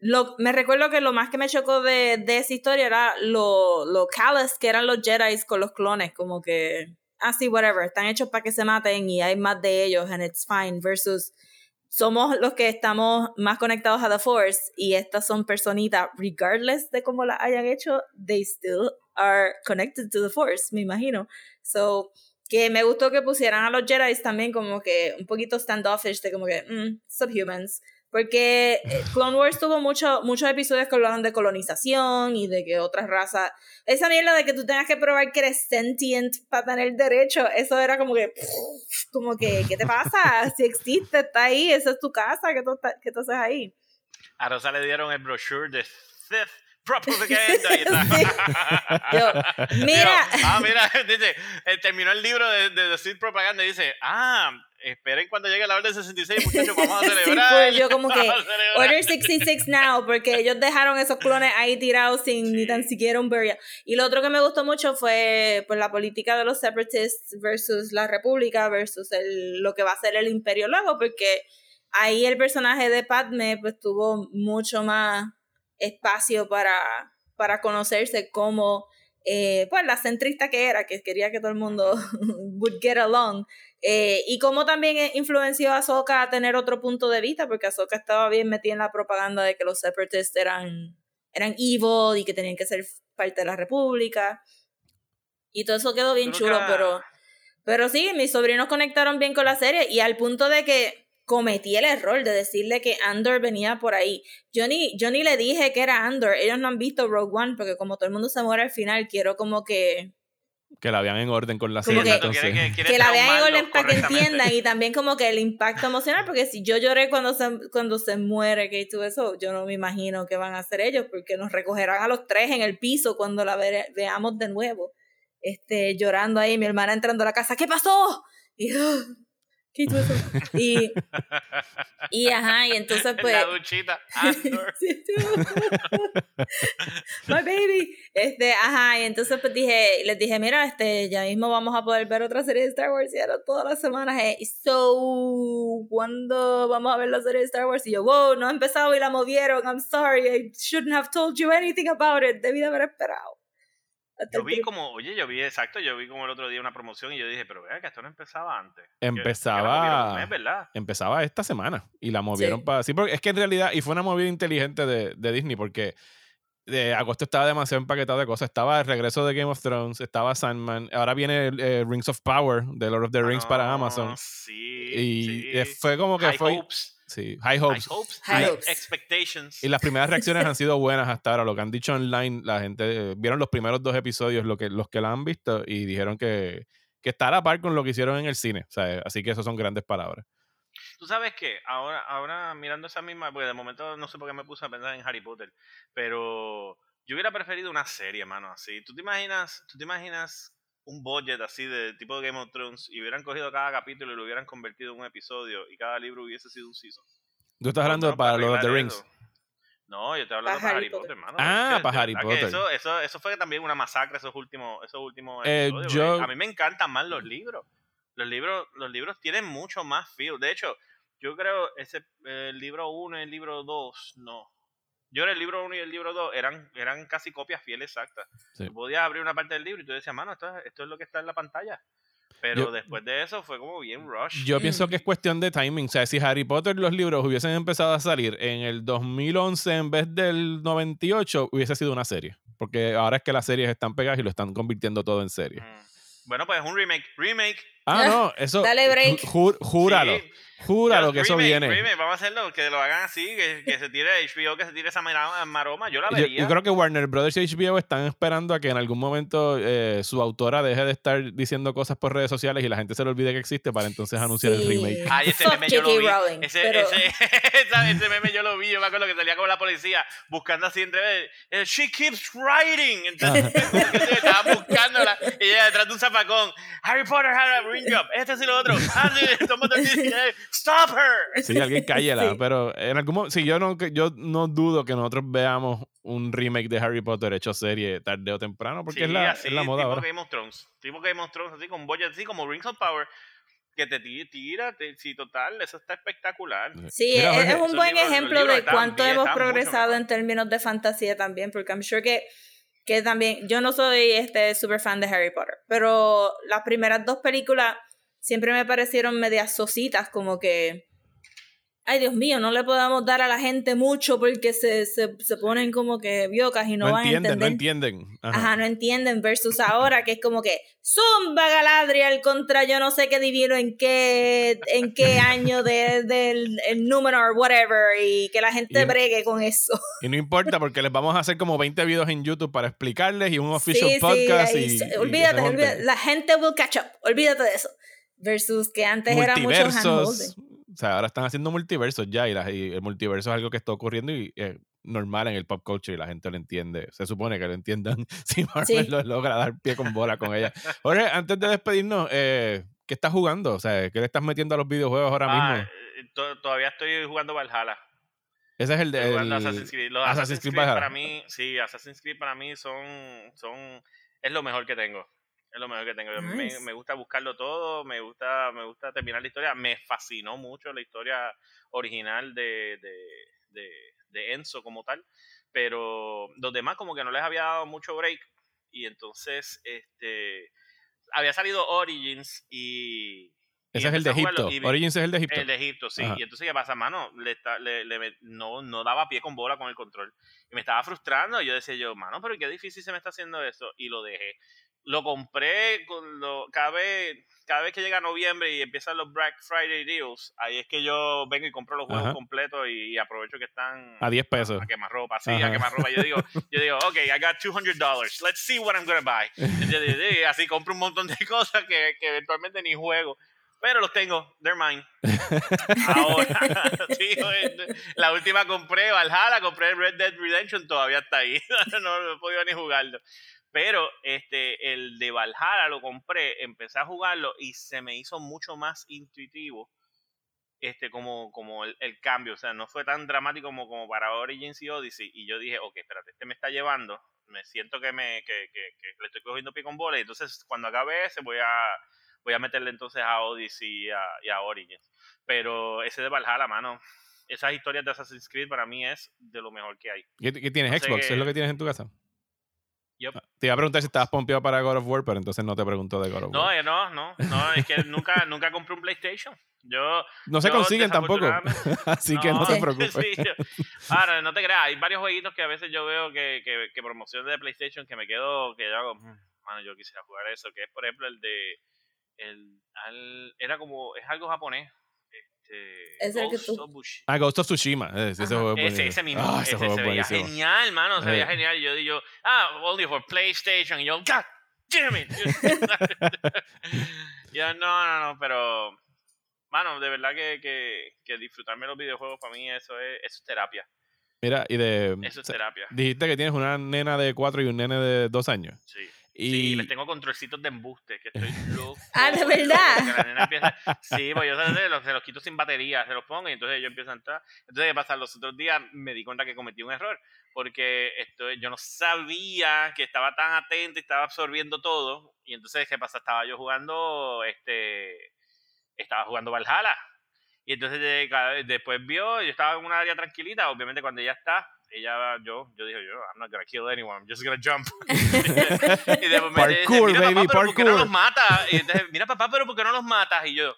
lo, me recuerdo que lo más que me chocó de, de esa historia era lo, lo callous que eran los Jedi con los clones, como que, ah, sí, whatever, están hechos para que se maten y hay más de ellos and it's fine, versus somos los que estamos más conectados a The Force y estas son personitas, regardless de cómo la hayan hecho, they still are connected to The Force, me imagino. So, que me gustó que pusieran a los Jedi también como que un poquito standoffish de como que, mm, subhumans. Porque eh, Clone Wars tuvo mucho, muchos episodios que hablaban de colonización y de que otras razas. Esa mierda de que tú tengas que probar que eres sentient para tener derecho, eso era como que. Como que, ¿qué te pasa? Si existe, está ahí, esa es tu casa, ¿qué tú, qué tú haces ahí? A Rosa le dieron el brochure de Sith Propaganda. y está. Yo, mira. Digo, ah, mira, dice, eh, terminó el libro de, de, de Sith Propaganda y dice, ah, esperen cuando llegue la orden 66, muchachos, vamos a Sí, celebrar. pues, yo como que. Order 66 now, porque ellos dejaron esos clones ahí tirados sin ni tan siquiera un burial. Y lo otro que me gustó mucho fue pues, la política de los separatists versus la república versus el, lo que va a ser el imperio luego, porque ahí el personaje de Padme pues tuvo mucho más espacio para, para conocerse como eh, pues la centrista que era, que quería que todo el mundo would get along. Eh, y como también eh, influenció a Ahsoka a tener otro punto de vista, porque Ahsoka estaba bien metida en la propaganda de que los separatists eran, eran evil y que tenían que ser parte de la república. Y todo eso quedó bien chulo, pero, pero sí, mis sobrinos conectaron bien con la serie y al punto de que cometí el error de decirle que Andor venía por ahí. Yo ni, yo ni le dije que era Andor, ellos no han visto Rogue One, porque como todo el mundo se muere al final, quiero como que Que la vean en orden con la serie. que- entonces. Quiere que, quiere que la vean en orden para que entiendan y también como que el impacto emocional, porque si yo lloré cuando se, cuando se muere que todo eso, yo no me imagino que van a hacer ellos, porque nos recogerán a los tres en el piso cuando la veamos de nuevo, este, llorando ahí, mi hermana entrando a la casa, ¿qué pasó? Y, "Ah, ¿qué hizo eso? Y, y ajá, y entonces pues... La duchita. My baby. Este, ajá, y entonces pues dije, les dije, mira, este, ya mismo vamos a poder ver otra serie de Star Wars y era todas las semanas. Eh, so, ¿cuándo vamos a ver la serie de Star Wars? Y yo, wow, no ha empezado y la movieron. I'm sorry, I shouldn't have told you anything about it. Debí de haber esperado. Hasta Yo vi como, oye, yo vi, exacto, yo vi como el otro día una promoción y yo dije, pero vea que esto no empezaba antes. Que- que Empezaba- empezaba esta semana y la movieron Sí. para... Sí, porque es que en realidad, y fue una movida inteligente de, de Disney porque de agosto estaba demasiado empaquetado de cosas. Estaba el regreso de Game of Thrones, estaba Sandman, ahora viene el, eh, Rings of Power de Lord of the Rings para Ah, Amazon. Sí. Y sí. eh, fue como que High fue... hopes. Sí, High Hopes. High hopes. High High hopes. expectations. Y las primeras reacciones han sido buenas hasta ahora. Lo que han dicho online, la gente eh, vieron los primeros dos episodios, lo que, los que la han visto, y dijeron que, que está a la par con lo que hicieron en el cine. O sea, así que eso son grandes palabras. Tú sabes que ahora, ahora mirando esa misma, porque de momento no sé por qué me puse a pensar en Harry Potter, pero yo hubiera preferido una serie, mano, así. ¿Tú te imaginas, tú te imaginas un budget así de tipo de Game of Thrones y hubieran cogido cada capítulo y lo hubieran convertido en un episodio y cada libro hubiese sido un season? Tú estás hablando menos para of the Rings. eso. No, yo estoy hablando Para Harry Potter, Potter. mano. Ah, Es que para Harry Potter. Eso, eso, eso fue también una masacre esos últimos, esos últimos Eh, episodios. yo- porque A mí me encantan más los libros. Los libros, los libros tienen mucho más feel. De hecho, Yo creo ese eh, el libro 1 y el libro 2, no. Yo era el libro 1 y el libro 2 eran, eran casi copias fieles exactas. Sí. Tú podías abrir una parte del libro y tú decías, mano, esto, es- esto es lo que está en la pantalla. Pero Yo- después de eso fue como bien rush. Yo pienso que es cuestión de timing. O sea, si Harry Potter los libros hubiesen empezado a salir en el 2011 en vez del 98, hubiese sido una serie. Porque ahora es que las series están pegadas y lo están convirtiendo todo en serie. Mm. Bueno, pues es un remake. Remake. Ah, no, eso. Dale break. ju- júralo. Sí. Júralo Yo- que eso remake, viene. remake, vamos a hacerlo, que lo hagan así, que, que se tire HBO, que se tire esa maroma. Yo la Yo, vería. yo creo que Warner Brothers y HBO están esperando a que en algún momento eh, su autora deje de estar diciendo cosas por redes sociales y la gente se le olvide que existe para entonces anunciar el Sí. remake. Ay, ese meme yo lo vi. Rowling, ese, pero- ese, esa- ese meme yo lo vi. Yo me acuerdo que salía con la policía buscando así entre. eh, She keeps writing. Entonces, estaba buscándola. Y ella detrás de un zapacón. Harry Potter a ring. Este es lo otro. Ah, Stop her. Sí, alguien cállela, Sí. pero en algún momento, sí, yo no, yo no dudo que nosotros veamos un remake de Harry Potter hecho serie tarde o temprano, porque Sí, es, la, así, es la moda tipo ahora. Game of Thrones. Tipo Game of Thrones, así con boyas, así como Rings of Power. Que te ti- tira, te- sí, total, eso está espectacular. Sí, Mira, es, Jorge, es un buen ejemplo libros de cuánto hemos progresado en términos de fantasía también, porque I'm sure que, que también, yo no soy este super fan de Harry Potter, pero las primeras dos películas siempre me parecieron medias sositas, como que, ay Dios mío, no le podamos dar a la gente mucho porque se, se, se ponen como que biocas y no, No van entienden, a no entender. entienden. Ajá. Ajá, no entienden versus ahora que es como que Zumba Galadriel contra yo no sé qué divino en qué en qué año de- del el número or whatever y que la gente Y- bregue con eso. Y no importa porque les vamos a hacer como 20 videos en YouTube para explicarles y un official sí, podcast. sí, y, olvídate, olvídate, la gente will catch up, olvídate de eso. Versus que antes era mucho handholding. O sea, ahora están haciendo multiversos ya y, el multiverso es algo que está ocurriendo y es normal en el pop culture y la gente lo entiende. Se supone que lo entiendan si Marvel Sí. lo logra dar pie con bola con ella. Jorge, antes de despedirnos, eh, ¿qué estás jugando? O sea, ¿qué le estás metiendo a los videojuegos ahora Ah, mismo? eh, to- todavía estoy jugando Valhalla. Ese es el de el- Assassin's Creed. Los Assassin's Assassin's Creed Creed para mí, sí, Assassin's Creed para mí son, son, es lo mejor que tengo. Es lo mejor que tengo. Me, Nice. me gusta buscarlo todo, me gusta, me gusta terminar la historia. Me fascinó mucho la historia original de, de, de, de Enzo como tal. Pero los demás como que no les había dado mucho break. Y entonces, este, había salido Origins y... y Ese es el de Egipto. y Origins es el de Egipto. el de Egipto, sí. Ajá. Y entonces, ¿qué pasa, mano? Le está- le- le no, no daba pie con bola con el control. Y me estaba frustrando. Y yo decía yo, mano, pero qué difícil se me está haciendo eso. Y lo dejé. Lo compré con lo, cada, vez, cada vez que llega noviembre y empiezan los Black Friday deals. Ahí es que yo vengo y compro los juegos Ajá. completos y, aprovecho que están A 10 pesos. a quemar ropa, sí, Ajá. a quemar ropa. Yo digo, yo digo, ok, I got $200. Let's see what I'm gonna buy. Y así compro un montón de cosas que, que eventualmente ni juego. Pero los tengo, they're mine. Ahora, sí, la última compré Valhalla, compré Red Dead Redemption, todavía está ahí. no, no he podido ni jugarlo. Pero este, el de Valhalla lo compré, empecé a jugarlo y se me hizo mucho más intuitivo este como, como el, el cambio. O sea, no fue tan dramático como, como para Origins y Odyssey. Y yo dije, ok, espérate, este me está llevando. Me siento que me que, que, que le estoy cogiendo pie con bola. Y entonces, cuando acabe ese, voy a voy a meterle entonces a Odyssey y a, y a Origins. Pero ese de Valhalla, mano, esas historias de Assassin's Creed para mí es de lo mejor que hay. ¿Qué, qué tienes? No sé ¿Xbox? ¿Es lo que tienes en tu casa? Ah, Te iba a preguntar si estabas pompeado para God of War, pero entonces no te pregunto de God of No, War. eh, no, no, no, es que nunca, nunca compré un PlayStation. Yo, No se yo, consiguen tampoco. Así que no te preocupes. sí, yo- ahora, no te creas, hay varios jueguitos que a veces yo veo que, que, que promociones de PlayStation que me quedo, que yo hago, "Mm, mano, yo quisiera jugar eso, que es por ejemplo el de, el, era como, es algo japonés. Este, Es el que Ghost tú- of Ah, Ghost of Tsushima. Sí, ese Ajá. juego es Ese, ese mismo, Ah, ese, juego se veía genial, mano, se veía Eh. genial. Y yo digo, ah, only for PlayStation. Y yo, God damn it. yo, no, no, no, pero, mano, de verdad que, que, que disfrutarme los videojuegos para mí eso es, eso es terapia. Mira, y de. Eso es terapia. dijiste que tienes una nena de 4 y un nene de 2 años. Sí. Y Sí, les tengo controlcitos de embuste, que estoy loco. Ah, ¿de verdad? loco, que la nena empieza- sí, pues yo se los, se los quito sin batería, se los pongo y entonces yo empiezo a entrar. Entonces, ¿qué pasa? Los otros días me di cuenta que cometí un error, porque esto, yo no sabía que estaba tan atento y estaba absorbiendo todo. Y entonces, ¿qué pasa? Estaba yo jugando, este, estaba jugando Valhalla. Y entonces de- después vio, yo estaba en una área tranquilita, obviamente cuando ella está, ella, yo, yo dije, yo, I'm not gonna kill anyone, I'm just gonna jump. y después me dice, Parkour, mira baby, papá, pero ¿por qué no parkour. los mata? Y entonces, mira papá, pero ¿por qué no los matas? Y yo,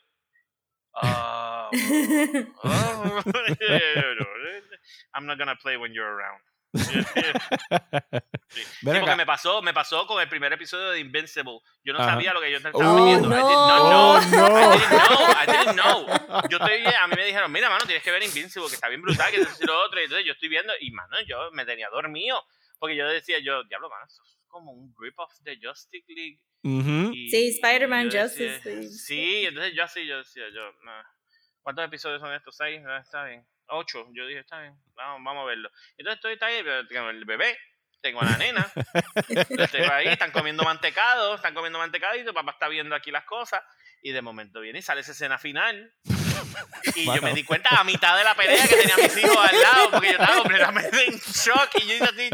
ah, oh, I'm not gonna play when you're around. Sí, Ven porque me pasó, me pasó con el primer episodio de Invincible. Yo no Ajá. sabía lo que yo estaba Oh, viendo. I did not Oh, no. I didn't know, I didn't know. Yo estoy, a mí me dijeron, mira, mano, tienes que ver Invincible, que está bien brutal, que es lo otro. Y entonces yo estoy viendo, y mano, yo me tenía dormido. Porque yo decía, yo, diablo, mano, eso es como un grip of the Justice League. Ujú. Y- Sí, Spider-Man Justice League. Sí, entonces yo así, yo decía, yo, no. ¿cuántos episodios son estos? ¿Seis? Está bien. Ocho. Yo dije, está bien, vamos, vamos a verlo. Entonces estoy está ahí, tengo el bebé, tengo a la nena, los tengo ahí, están comiendo mantecado, están comiendo mantecado y tu papá está viendo aquí las cosas. Y de momento viene y sale esa escena final. Y yo me di cuenta a mitad de la pelea que tenía a mis hijos al lado, porque yo estaba completamente en shock. Y yo hice así,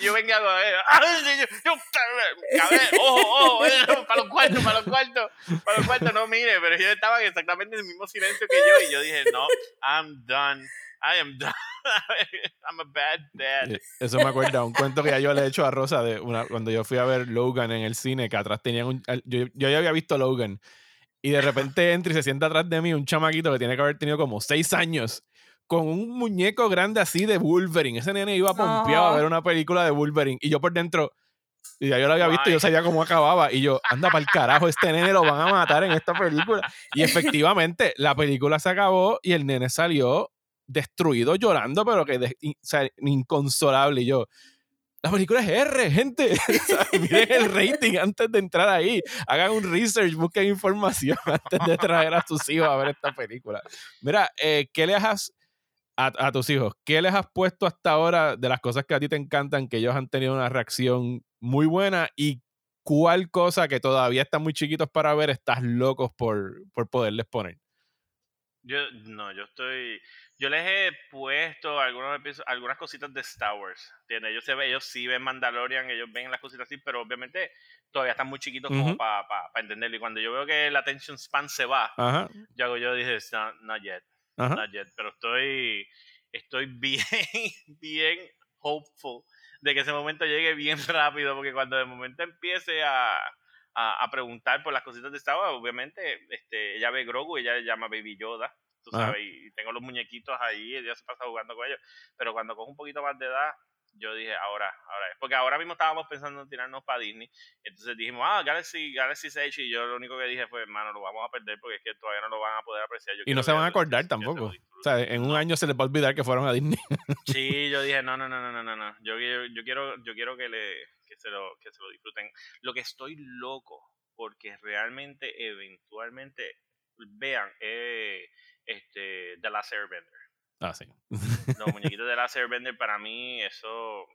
yo venga a ver, ¡ay! yo, yo, cabrón, ojo, ojo, eh, para los cuartos, para los cuartos, para los cuartos, no mire, pero ellos estaban exactamente en el mismo silencio que yo. Y yo dije, no, I'm done. I am done. I'm a bad dad. Eh, Eso me acuerda a un cuento que ya yo le he hecho a Rosa de una, cuando yo fui a ver Logan en el cine, que atrás tenían un. Yo, yo ya había visto Logan. Y de repente entra y se sienta atrás de mí un chamaquito que tiene que haber tenido como seis años. Con un muñeco grande así de Wolverine. Ese nene iba pompeado a ver una película de Wolverine. Y yo por dentro. Y ya yo lo había visto, y yo sabía cómo acababa. Y yo, anda para el carajo, este nene lo van a matar en esta película. Y efectivamente, la película se acabó y el nene salió destruido, llorando, pero que de- in- o sea, inconsolable. Y yo, la película es R, gente. Miren el rating antes de entrar ahí. Hagan un research, busquen información antes de traer a tus hijos a ver esta película. Mira, eh, ¿qué les has a, a tus hijos? ¿Qué les has puesto hasta ahora de las cosas que a ti te encantan, que ellos han tenido una reacción muy buena? ¿Y cuál cosa que todavía están muy chiquitos para ver estás locos por, por poderles poner? Yo, no, yo estoy. Yo les he puesto algunos algunas cositas de Star Wars. ¿entiendes? Ellos, se ellos sí ven Mandalorian, ellos ven las cositas así, pero obviamente todavía están muy chiquitos como para entenderlo. Y cuando yo veo que el attention span se va, yo, hago- yo dije, not, not yet, ajá. not yet. Pero estoy, estoy bien, bien hopeful de que ese momento llegue bien rápido, porque cuando de momento empiece a, a, a preguntar por las cositas de Star Wars, obviamente este, ella ve Grogu y ella le llama Baby Yoda, tú sabes, y tengo los muñequitos ahí, ella se pasa jugando con ellos, pero cuando cojo un poquito más de edad, yo dije, ahora, ahora es. Porque ahora mismo estábamos pensando en tirarnos para Disney. Entonces dijimos, ah, Galaxy, Galaxy's Edge. Y yo lo único que dije fue, hermano, lo vamos a perder porque es que todavía no lo van a poder apreciar. Yo Y no se van a acordar tampoco. O disfruten". sea, en un año se les va a olvidar que fueron a Disney. Sí, yo dije, no, no, no, no, no, no, no. Yo, quiero- yo quiero, yo quiero que le, se lo, que se lo disfruten. Lo que estoy loco, porque realmente, eventualmente, vean, eh, este, The Last Airbender. Ah, sí. Los muñequitos de Last Airbender, para mí, eso,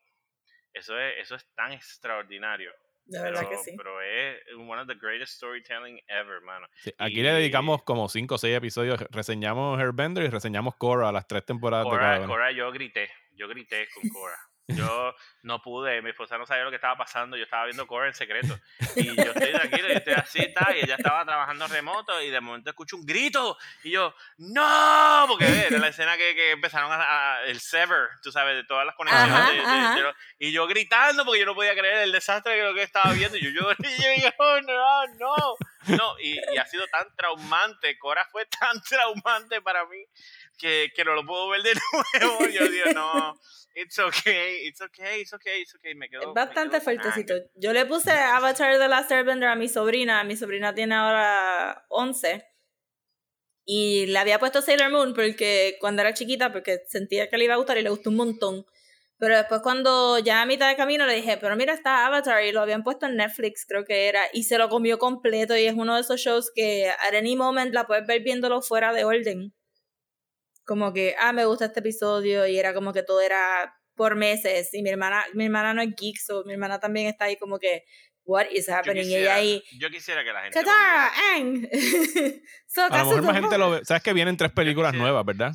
eso es, eso es tan extraordinario. De verdad pero, que sí. pero es one of the greatest storytelling ever, mano. Sí, Aquí Y- le dedicamos como 5 o 6 episodios. Reseñamos Airbender y reseñamos Korra, las tres temporadas de Cora, cada. Cora, yo grité, yo grité con Cora. Yo no pude, mi esposa no sabía lo que estaba pasando, yo estaba viendo Cora en secreto. Y yo estoy tranquilo, yo estoy así, está, y ella estaba trabajando remoto, y de momento escucho un grito, y yo, ¡No! Porque ve, era la escena que, que empezaron a, a- el sever, tú sabes, de todas las conexiones. Ajá, de- de- ajá. de lo- y yo gritando, porque yo no podía creer el desastre que lo que estaba viendo, y yo, yo, y yo, oh, no, no. No, y, y ha sido tan traumante, Cora fue tan traumante para mí que, que no lo puedo ver de nuevo. Yo digo, no, it's okay, it's okay, it's okay, it's okay. Me quedo, Es me bastante quedo fuertecito. Yo le puse Avatar de Last Airbender a mi sobrina. Mi sobrina tiene ahora 11. Y le había puesto Sailor Moon porque cuando era chiquita, porque sentía que le iba a gustar y le gustó un montón. Pero después cuando ya a mitad de camino le dije, pero mira, está Avatar y lo habían puesto en Netflix, creo que era, y se lo comió completo y es uno de esos shows que at any moment la puedes ver viéndolo fuera de orden. Como que, ah, me gusta este episodio y era como que todo era por meses y mi hermana, mi hermana no es geek, so mi hermana también está ahí como que, what is happening? y ella ahí, yo quisiera que la gente. Ang. A lo mejor más gente lo ve. Sabes que vienen tres películas nuevas, ¿verdad?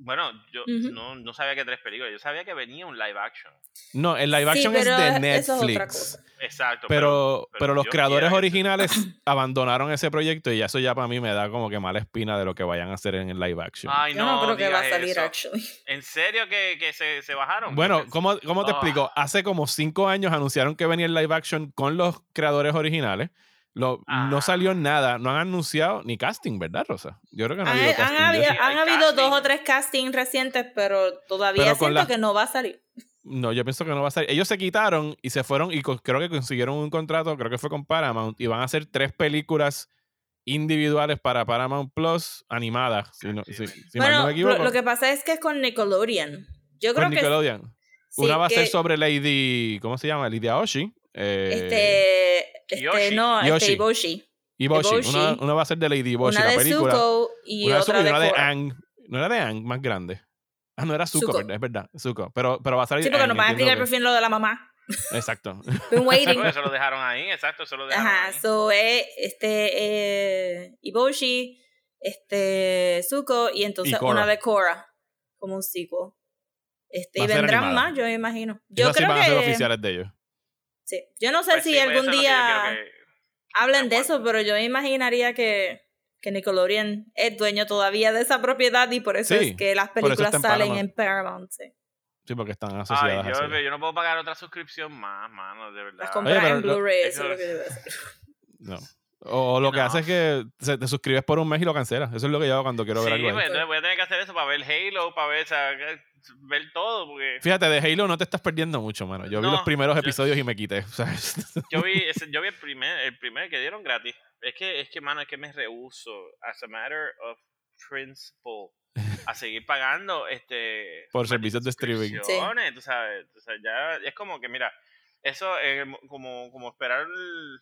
Bueno, yo no, no sabía que tres películas, yo sabía que venía un live action. No, el live Sí, action es de es Netflix. Exacto. Pero, pero, los creadores originales abandonaron ese proyecto y eso ya para mí me da como que mala espina de lo que vayan a hacer en el live action. Ay, Yo no, creo que va a salir, eso. actually. ¿En serio que, que se, se bajaron? Bueno, ¿cómo, cómo te Ah. explico? Hace como cinco años anunciaron que venía el live action con los creadores originales. Lo- No Ah. salió nada, no han anunciado ni casting, ¿verdad, Rosa? Yo creo que no ha Han, habido han casting. de habido, sí, han habido dos o tres castings recientes, pero todavía Pero con siento la- que no va a salir. No, yo pienso que no va a salir. Ellos se quitaron y se fueron y creo que consiguieron un contrato, creo que fue con Paramount, y van a hacer tres películas individuales para Paramount Plus animadas. Si, no, si- si mal bueno, no me equivoco. lo, lo que pasa es que es con Nickelodeon. Yo con creo que Nickelodeon. sí, Una va a ser sobre Lady, ¿cómo se llama? Lady Aoshi. Eh, este, este Yoshi. no, Yoshi. este Iboshi. Iboshi. Iboshi. Una, una va a ser de Lady Iboshi, una la de película. Zuko y una de otra Zuko y de una de. Aang. No era de Aang, más grande. Ah, no era Zuko, Zuko. ¿verdad? es verdad. Zuko. Pero, pero va a salir Sí, porque Aang, nos van a explicar por fin lo de la mamá. Exacto. Been waiting. Eso lo dejaron ahí, exacto, eso lo dejaron Ajá, ahí. so es este eh, Iboshi, este Zuko y entonces Y una de Korra como un sequel. Este, y vendrán animada. más, yo me imagino. Yo Esas sí creo van a ser que oficiales de ellos. Sí. Yo no sé Pues si sí, pues algún que yo día que- hablen de eso, pero yo me imaginaría que, que Nickelodeon es dueño todavía de esa propiedad y por eso Sí, es que las películas en salen Paramount. en Paramount. Sí. Sí, porque están Ay, asociadas yo, así. yo no puedo pagar otra suscripción más, mano, de verdad. Las compras en Blu-ray, eso es lo que yo hacer. No. O lo que No. hace es que se- te suscribes por un mes y lo cancelas. Eso es lo que yo hago cuando quiero ver sí, algo ahí. pues, entonces voy a tener que hacer eso para ver Halo, para ver, o sea, ver todo, porque Fíjate, de Halo no te estás perdiendo mucho, mano. Yo vi los primeros yo- episodios y me quité. o sea, yo vi, ese- yo vi el primer, el primer que dieron gratis. Es que, es que, mano, es que me rehuso, as a matter of principle, a seguir pagando este Por servicios de streaming. Sí. tú sabes, o sea, ya es como que, mira, eso es como, como esperar el-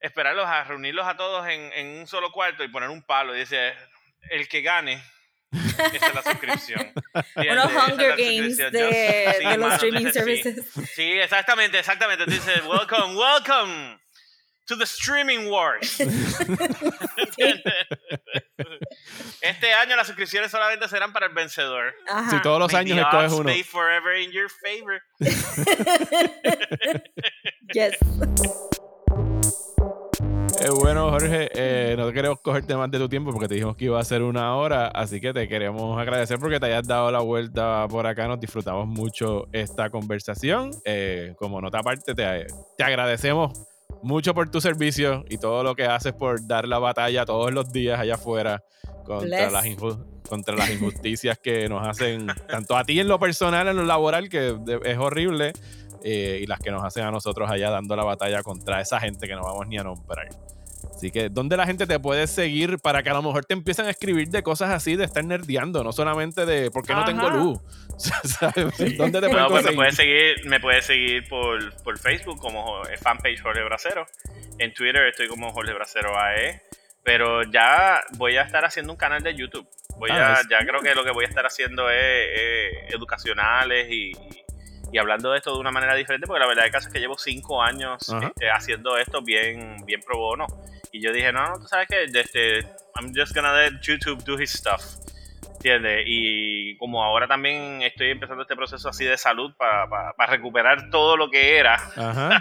esperarlos a reunirlos a todos en, en un solo cuarto y poner un palo y dice el que gane esa es la suscripción. Unos Hunger Games de, sí, de los mano, streaming sí. services. Sí, exactamente, exactamente. Tú dices, welcome, welcome to the streaming wars. este año las suscripciones solamente serán para el vencedor. Ajá. si todos los años escoges uno. stay forever in your favor. Yes. Eh, bueno, Jorge, eh, no queremos cogerte más de tu tiempo porque te dijimos que iba a ser una hora, así que te queremos agradecer porque te hayas dado la vuelta por acá. Nos disfrutamos mucho esta conversación. Eh, como nota aparte, te, te agradecemos mucho por tu servicio y todo lo que haces por dar la batalla todos los días allá afuera contra, Bless. las, contra las injusticias que nos hacen, tanto a ti en lo personal, en lo laboral, que es horrible, eh, y las que nos hacen a nosotros allá dando la batalla contra esa gente que no vamos ni a nombrar. Así que, ¿dónde la gente te puede seguir para que a lo mejor te empiecen a escribir de cosas así, de estar nerdeando, no solamente de por qué no tengo luz? ¿Sabes? ¿Dónde te No, pues me puedes seguir, me puedes seguir por, por Facebook como fanpage Jorge Bracero. En Twitter estoy como Jorge Bracero AE. Pero ya voy a estar haciendo un canal de YouTube. Voy Ah, a, es- ya creo que lo que voy a estar haciendo es, es educacionales y, y hablando de esto de una manera diferente, porque la verdad del caso es que llevo cinco años este, haciendo esto bien, bien pro bono. Y yo dije, no, no, tú sabes que este, I'm just gonna let YouTube do his stuff. ¿Entiendes? Y como ahora también estoy empezando este proceso así de salud para recuperar todo lo que era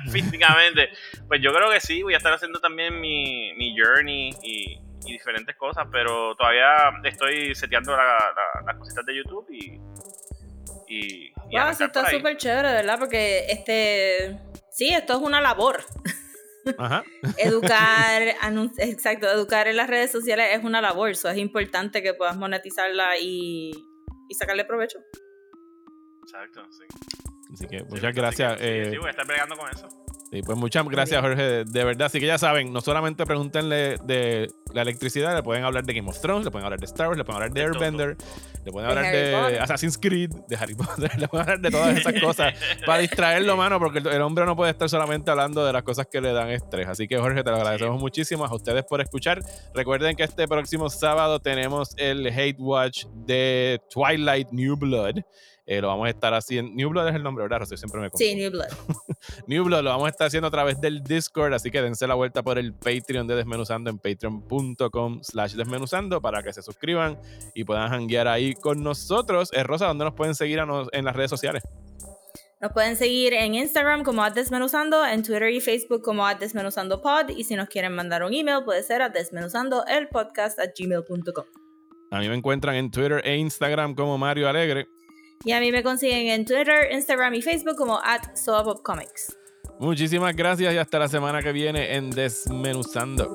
físicamente, pues yo creo que sí, voy a estar haciendo también mi, mi journey y, y diferentes cosas, pero todavía estoy seteando la- la- las cositas de YouTube y... y, y Wow, sí, está súper chévere, ¿verdad? Porque este. Sí, esto es una labor. Ajá. Educar, exacto, educar en las redes sociales es una labor. Eso es importante que puedas monetizarla y, y sacarle provecho. Exacto, sí. Así que muchas gracias. sí, eh, sí, voy a estar bregando con eso. Sí, pues muchas gracias, Jorge, de, de verdad. Así que ya saben, no solamente pregúntenle de la electricidad, le pueden hablar de Game of Thrones, le pueden hablar de Star Wars, le pueden hablar de De todo. Airbender, le pueden De hablar de. Assassin's Creed, de Harry Potter, le pueden hablar de todas esas cosas para distraerlo, mano, porque el, el hombre no puede estar solamente hablando de las cosas que le dan estrés. Así que, Jorge, te lo agradecemos muchísimo a ustedes por escuchar. Recuerden que este próximo sábado tenemos el Hate Watch de Twilight New Blood. Eh, lo vamos a estar haciendo. New Blood es el nombre, ¿verdad? Rocío? siempre me confundo. Sí, New Blood. New Blood lo vamos a estar haciendo a través del Discord, así que dense la vuelta por el Patreon de Desmenuzando en patreon.com slash desmenuzando para que se suscriban y puedan hanguear ahí con nosotros. Eh, Rosa, ¿dónde nos pueden seguir a nos- en las redes sociales? Nos pueden seguir en Instagram como a Desmenuzando, en Twitter y Facebook como a Desmenuzando Pod. Y si nos quieren mandar un email, puede ser a desmenuzando el podcast at gmail.com. A mí me encuentran en Twitter e Instagram como Mario Alegre. Y a mí me consiguen en Twitter, Instagram y Facebook como at. Muchísimas gracias y hasta la semana que viene en Desmenuzando.